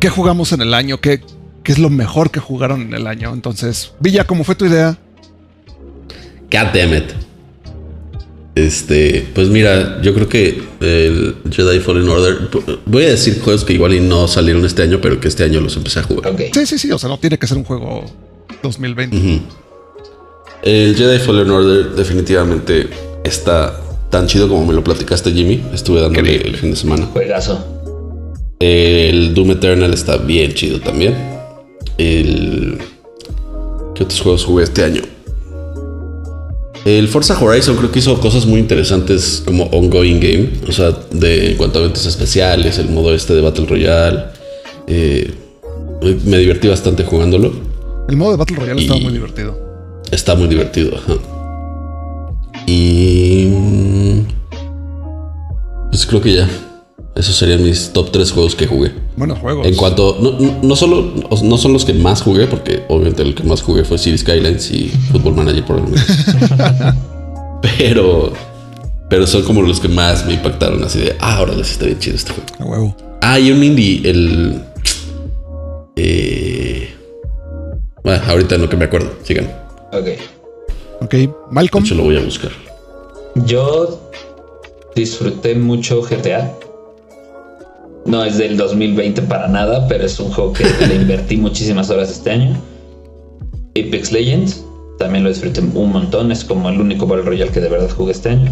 qué jugamos en el año, qué, qué es lo mejor que jugaron en el año. Entonces, Villa, ¿cómo fue tu idea? God damn it. Este, pues mira, yo creo que el Jedi Fallen Order. Voy a decir juegos que igual y no salieron este año, pero que este año los empecé a jugar. Sí, sí, sí. O sea, no tiene que ser un juego 2020. Ujú. El Jedi Fallen Order definitivamente está tan chido como me lo platicaste, Jimmy. Estuve dándole Increíble. el fin de semana. Juegazo. El Doom Eternal está bien chido también. El. ¿Qué otros juegos jugué este año? El Forza Horizon creo que hizo cosas muy interesantes como ongoing game. O sea, de, en cuanto a eventos especiales, el modo este de Battle Royale. Eh, me divertí bastante jugándolo. El modo de Battle Royale estaba muy divertido. Está muy divertido. ajá. Y. Pues creo que ya. Esos serían mis top 3 juegos que jugué. Buenos juegos. En cuanto, no, no, no solo no son los que más jugué, porque obviamente el que más jugué fue City Skylines y Football Manager por el menos. pero, pero son como los que más me impactaron, así de, ah, ahora sí está bien chido este juego. A huevo. Ah, y un indie, el. eh, Bueno, ahorita en lo que me acuerdo. Sigan. Ok. Ok, De Malcolm. hecho, lo voy a buscar. Yo disfruté mucho GTA. No es del 2020 para nada, pero es un juego que le invertí muchísimas horas este año. Apex Legends, también lo disfruté un montón. Es como el único Battle Royale que de verdad jugué este año.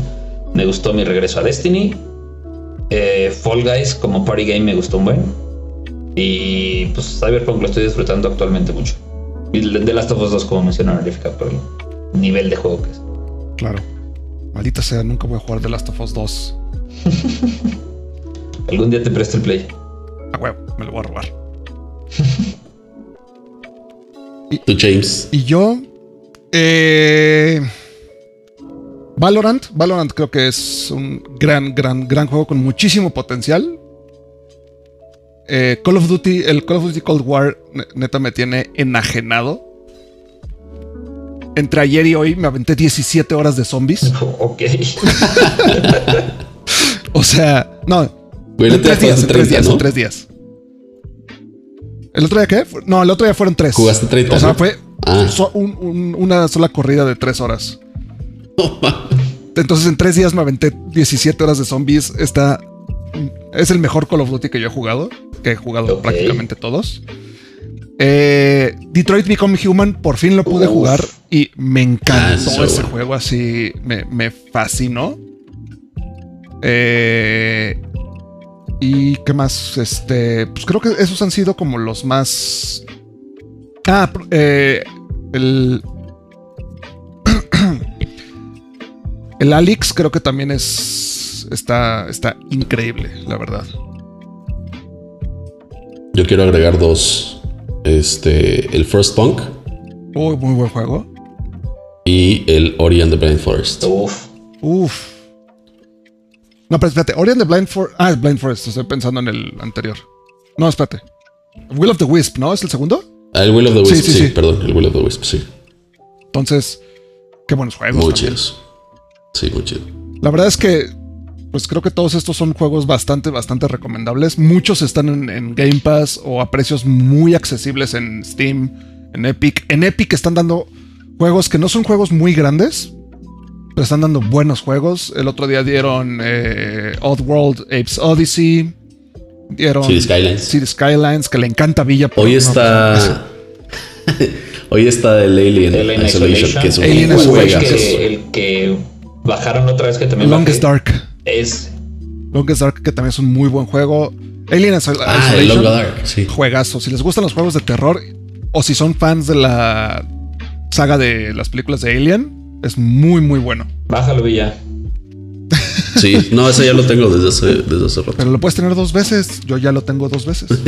Me gustó mi regreso a Destiny. Eh, Fall Guys como party game me gustó un buen. Y pues Cyberpunk lo estoy disfrutando actualmente mucho. Y The Last of Us 2 como mencionó Arifica por el nivel de juego que es. Claro. Maldita sea, nunca voy a jugar The Last of Us 2. Algún día te presto el play. A huevo, me lo voy a robar. Tú, James. Y yo. Eh, Valorant. Valorant creo que es un gran, gran, gran juego con muchísimo potencial. Eh, Call of Duty, el Call of Duty Cold War, ne- neta me tiene enajenado. Entre ayer y hoy me aventé 17 horas de zombies. ok. O sea, no. Güey, en tres día días, en tres 30, días, ¿no? en tres días. ¿El otro día qué? No, el otro día fueron tres. Jugaste 30, O sea, ¿no? fue Ah. so- un- un- una sola corrida de tres horas. Entonces en tres días me aventé 17 horas de zombies. Está. Es el mejor Call of Duty que yo he jugado. Que he jugado prácticamente todos. Eh, Detroit Become Human, por fin lo pude Uf. jugar y me encantó Ah, ese bueno. juego. Así me, me fascinó. Eh, y qué más, este, pues creo que esos han sido como los más. Ah, eh, el. El Alex creo que también es. Está, está increíble, la verdad. Yo quiero agregar dos. Este, el First Punk Uy, muy buen juego. y el Ori and the Blind Forest. Uf. Uf. No, pero espérate. Ori and the Blind Forest. Ah, es Blind Forest. Estoy pensando en el anterior. No, espérate. Will of the Wisp, ¿no? ¿Es el segundo? Ah, el Will of the Sí, Wisp, sí, sí, sí. perdón, el Will of the Wisp, sí. Entonces, qué buenos juegos. Muy también. chidos. Sí, muy chido. La verdad es que, pues creo que todos estos son juegos bastante, bastante recomendables. Muchos están en, en Game Pass o a precios muy accesibles en Steam, en Epic. En Epic están dando juegos que no son juegos muy grandes, pero están dando buenos juegos. El otro día dieron eh, Oddworld Apes Odyssey. Dieron City Skylines. City Skylines, que le encanta Villa. pero Hoy no, está. Hoy está el Alien, Alien Isolation, Isolation. que es un Alien el, Isolation. juegazo. que, el que bajaron otra vez que también Longest bajé, Dark. es Longest Dark, que también es un muy buen juego. Alien Isol- Ah, el Isolation. Dark, sí. juegazo. Si les gustan los juegos de terror o si son fans de la saga de las películas de Alien, es muy, muy bueno. bájalo Villa. Sí, no, ese ya lo tengo desde hace, desde hace rato. Pero lo puedes tener dos veces. Yo ya lo tengo dos veces.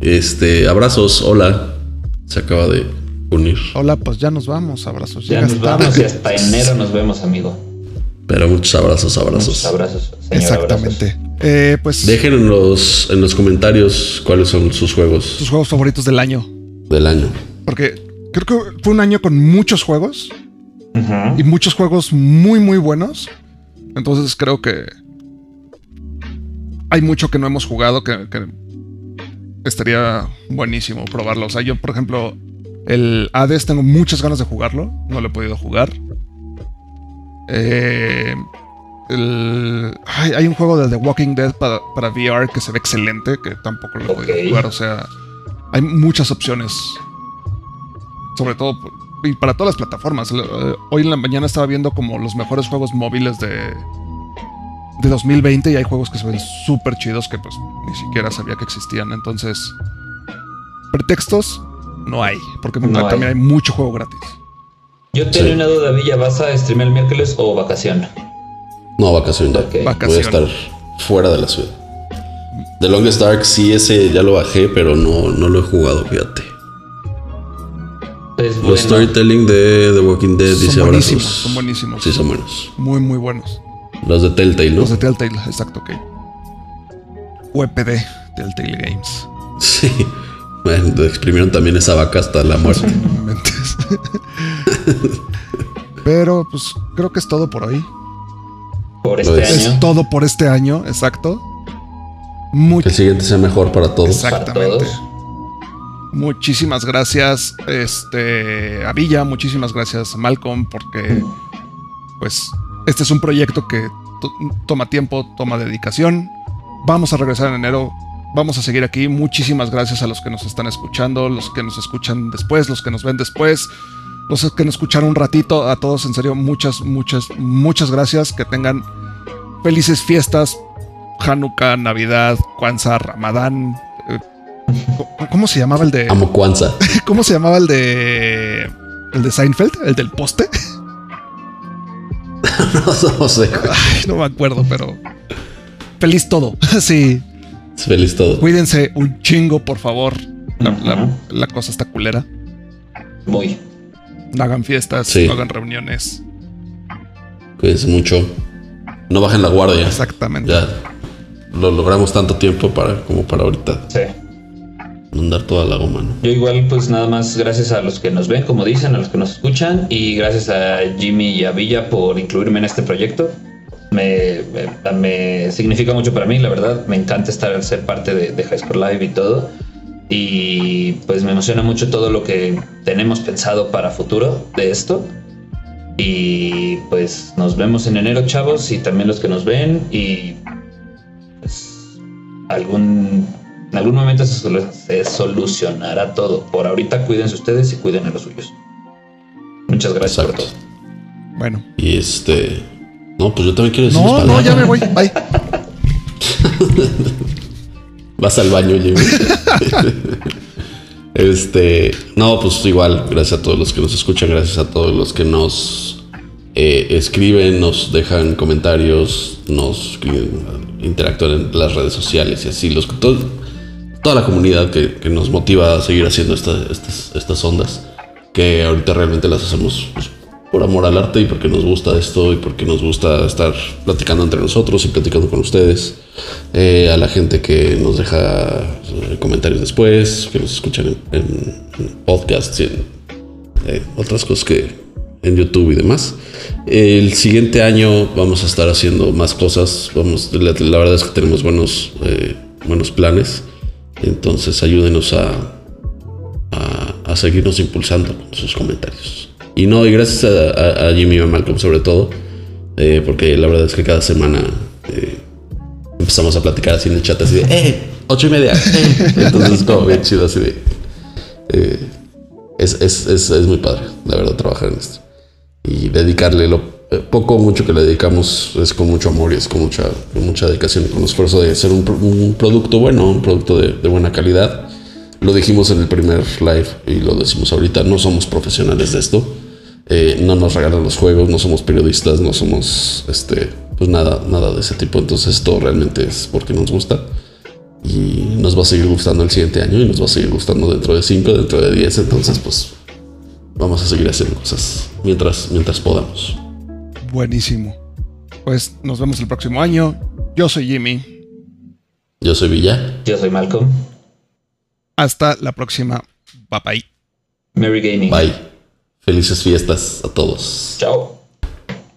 Este, abrazos, hola. Se acaba de unir. Hola, pues ya nos vamos. Abrazos. Ya Llegas nos tarde. vamos y hasta enero nos vemos, amigo. Pero muchos abrazos, abrazos. Muchos abrazos, señor Exactamente. Eh, pues Dejen en los, en los comentarios cuáles son sus juegos sus juegos favoritos del año. del año. Porque creo que fue un año con muchos juegos y muchos juegos muy, muy buenos. Entonces creo que hay mucho que no hemos jugado que, que estaría buenísimo probarlo. O sea, yo, por ejemplo, el Hades tengo muchas ganas de jugarlo. No lo he podido jugar. Eh, el- ay, hay un juego de The Walking Dead para, para VR que se ve excelente, que tampoco lo he podido Ok. jugar. O sea, hay muchas opciones. Sobre todo y para todas las plataformas. Eh, Hoy en la mañana estaba viendo como los mejores juegos móviles de, de 2020 y hay juegos que se ven súper chidos que pues ni siquiera sabía que existían. Entonces, pretextos no hay, porque No hay. también hay mucho juego gratis. Yo tenía Sí. una duda, Villa, ¿vas a streamear el miércoles o vacación? No, vacación ya. Ok. Voy Vacación. a estar fuera de la ciudad. The Longest Dark, sí, ese ya lo bajé, pero no, no lo he jugado, fíjate. Pues Los bueno, storytelling de The Walking Dead, Son dice buenísimos, abrazos. son buenísimos. Sí, son buenos. Muy, muy buenos. Los de Telltale, ¿no? Los de Telltale, exacto, ok. UEPD, Telltale Games. Sí. Bueno, exprimieron también esa vaca hasta la muerte. Pero pues creo que es todo por hoy. por este Pues- año. Es todo por este año, exacto. que Mucho. el siguiente sea mejor para todos. Exacto. para exactamente. todos. Muchísimas gracias este, a muchísimas gracias Malcolm, porque pues este es un proyecto que toma tiempo, toma dedicación. Vamos a regresar en enero, vamos a seguir aquí. Muchísimas gracias a los que nos están escuchando, los que nos escuchan después, los que nos ven después, los que nos escucharon un ratito. A todos, en serio, muchas, muchas, muchas gracias. Que tengan felices fiestas, Hanukkah, Navidad, Kwanzaa, Ramadán. ¿Cómo se llamaba el de. Amo Kwanzaa. ¿Cómo se llamaba el de. El de Seinfeld? ¿El del poste? no, sé. no me acuerdo, pero. Feliz todo. sí. Feliz todo. Cuídense un chingo, por favor. La, cosa está culera. Muy. No hagan fiestas, no hagan reuniones. Cuídense mucho. No bajen la guardia. Exactamente. Ya lo logramos tanto tiempo para como para ahorita. Sí. Mandar toda la goma, Yo igual, pues nada más gracias a los que nos ven, como dicen, a los que nos escuchan y gracias a Jimmy y a Villa por incluirme en este proyecto. Me, me, significa mucho para mí, la verdad. Me encanta estar, ser parte de, de High School Live y todo. Y pues me emociona mucho todo lo que tenemos pensado para futuro de esto. Y pues nos vemos en enero, chavos, y también los que nos ven. Y pues algún, en algún momento se, solucionará todo. Por ahorita cuídense ustedes y cuiden a los suyos. Muchas gracias por todo. Bueno. Y este. No, pues yo también quiero decir. No, no, ya me voy. Bye. Vas al baño, Jimmy. Este, no, pues igual, gracias a todos los que nos escuchan, gracias a todos los que nos eh, escriben, nos dejan comentarios, nos interactúan en las redes sociales y así, los, toda la comunidad que, nos motiva a seguir haciendo estas, estas ondas, que ahorita realmente las hacemos pues, por amor al arte y porque nos gusta esto y porque nos gusta estar platicando entre nosotros y platicando con ustedes. Eh, a la gente que nos deja eh, comentarios después, que nos escuchan en, podcasts y en eh, otras cosas que en YouTube y demás. El siguiente año vamos a estar haciendo más cosas. Vamos, la, verdad es que tenemos buenos, buenos planes. Entonces ayúdenos a, a, a seguirnos impulsando con sus comentarios. Y no, y gracias a, Jimmy y a Malcolm sobre todo, eh, porque la verdad es que cada semana eh, empezamos a platicar así en el chat, así de, ¡eh! Ocho y media. Eh". Entonces es como bien chido, así de. Es, es, es, es, muy padre, la verdad, trabajar en esto. Y dedicarle lo poco o mucho que le dedicamos es con mucho amor y es con mucha, con mucha dedicación, con esfuerzo de ser un, un producto bueno, un producto de, de buena calidad. Lo dijimos en el primer live y lo decimos ahorita, no somos profesionales de esto eh, no nos regalan los juegos, no somos periodistas, no somos este, pues nada, nada de ese tipo. Entonces esto realmente es porque nos gusta. Y nos va a seguir gustando el siguiente año y nos va a seguir gustando dentro de 5, dentro de 10. Entonces, pues vamos a seguir haciendo cosas mientras, mientras podamos. Buenísimo. Pues nos vemos el próximo año. Yo soy Jimmy. Yo soy Villa. Yo soy Malcolm. Hasta la próxima. Bye bye. Merry Gaming. Bye. Felices fiestas a todos. Chao.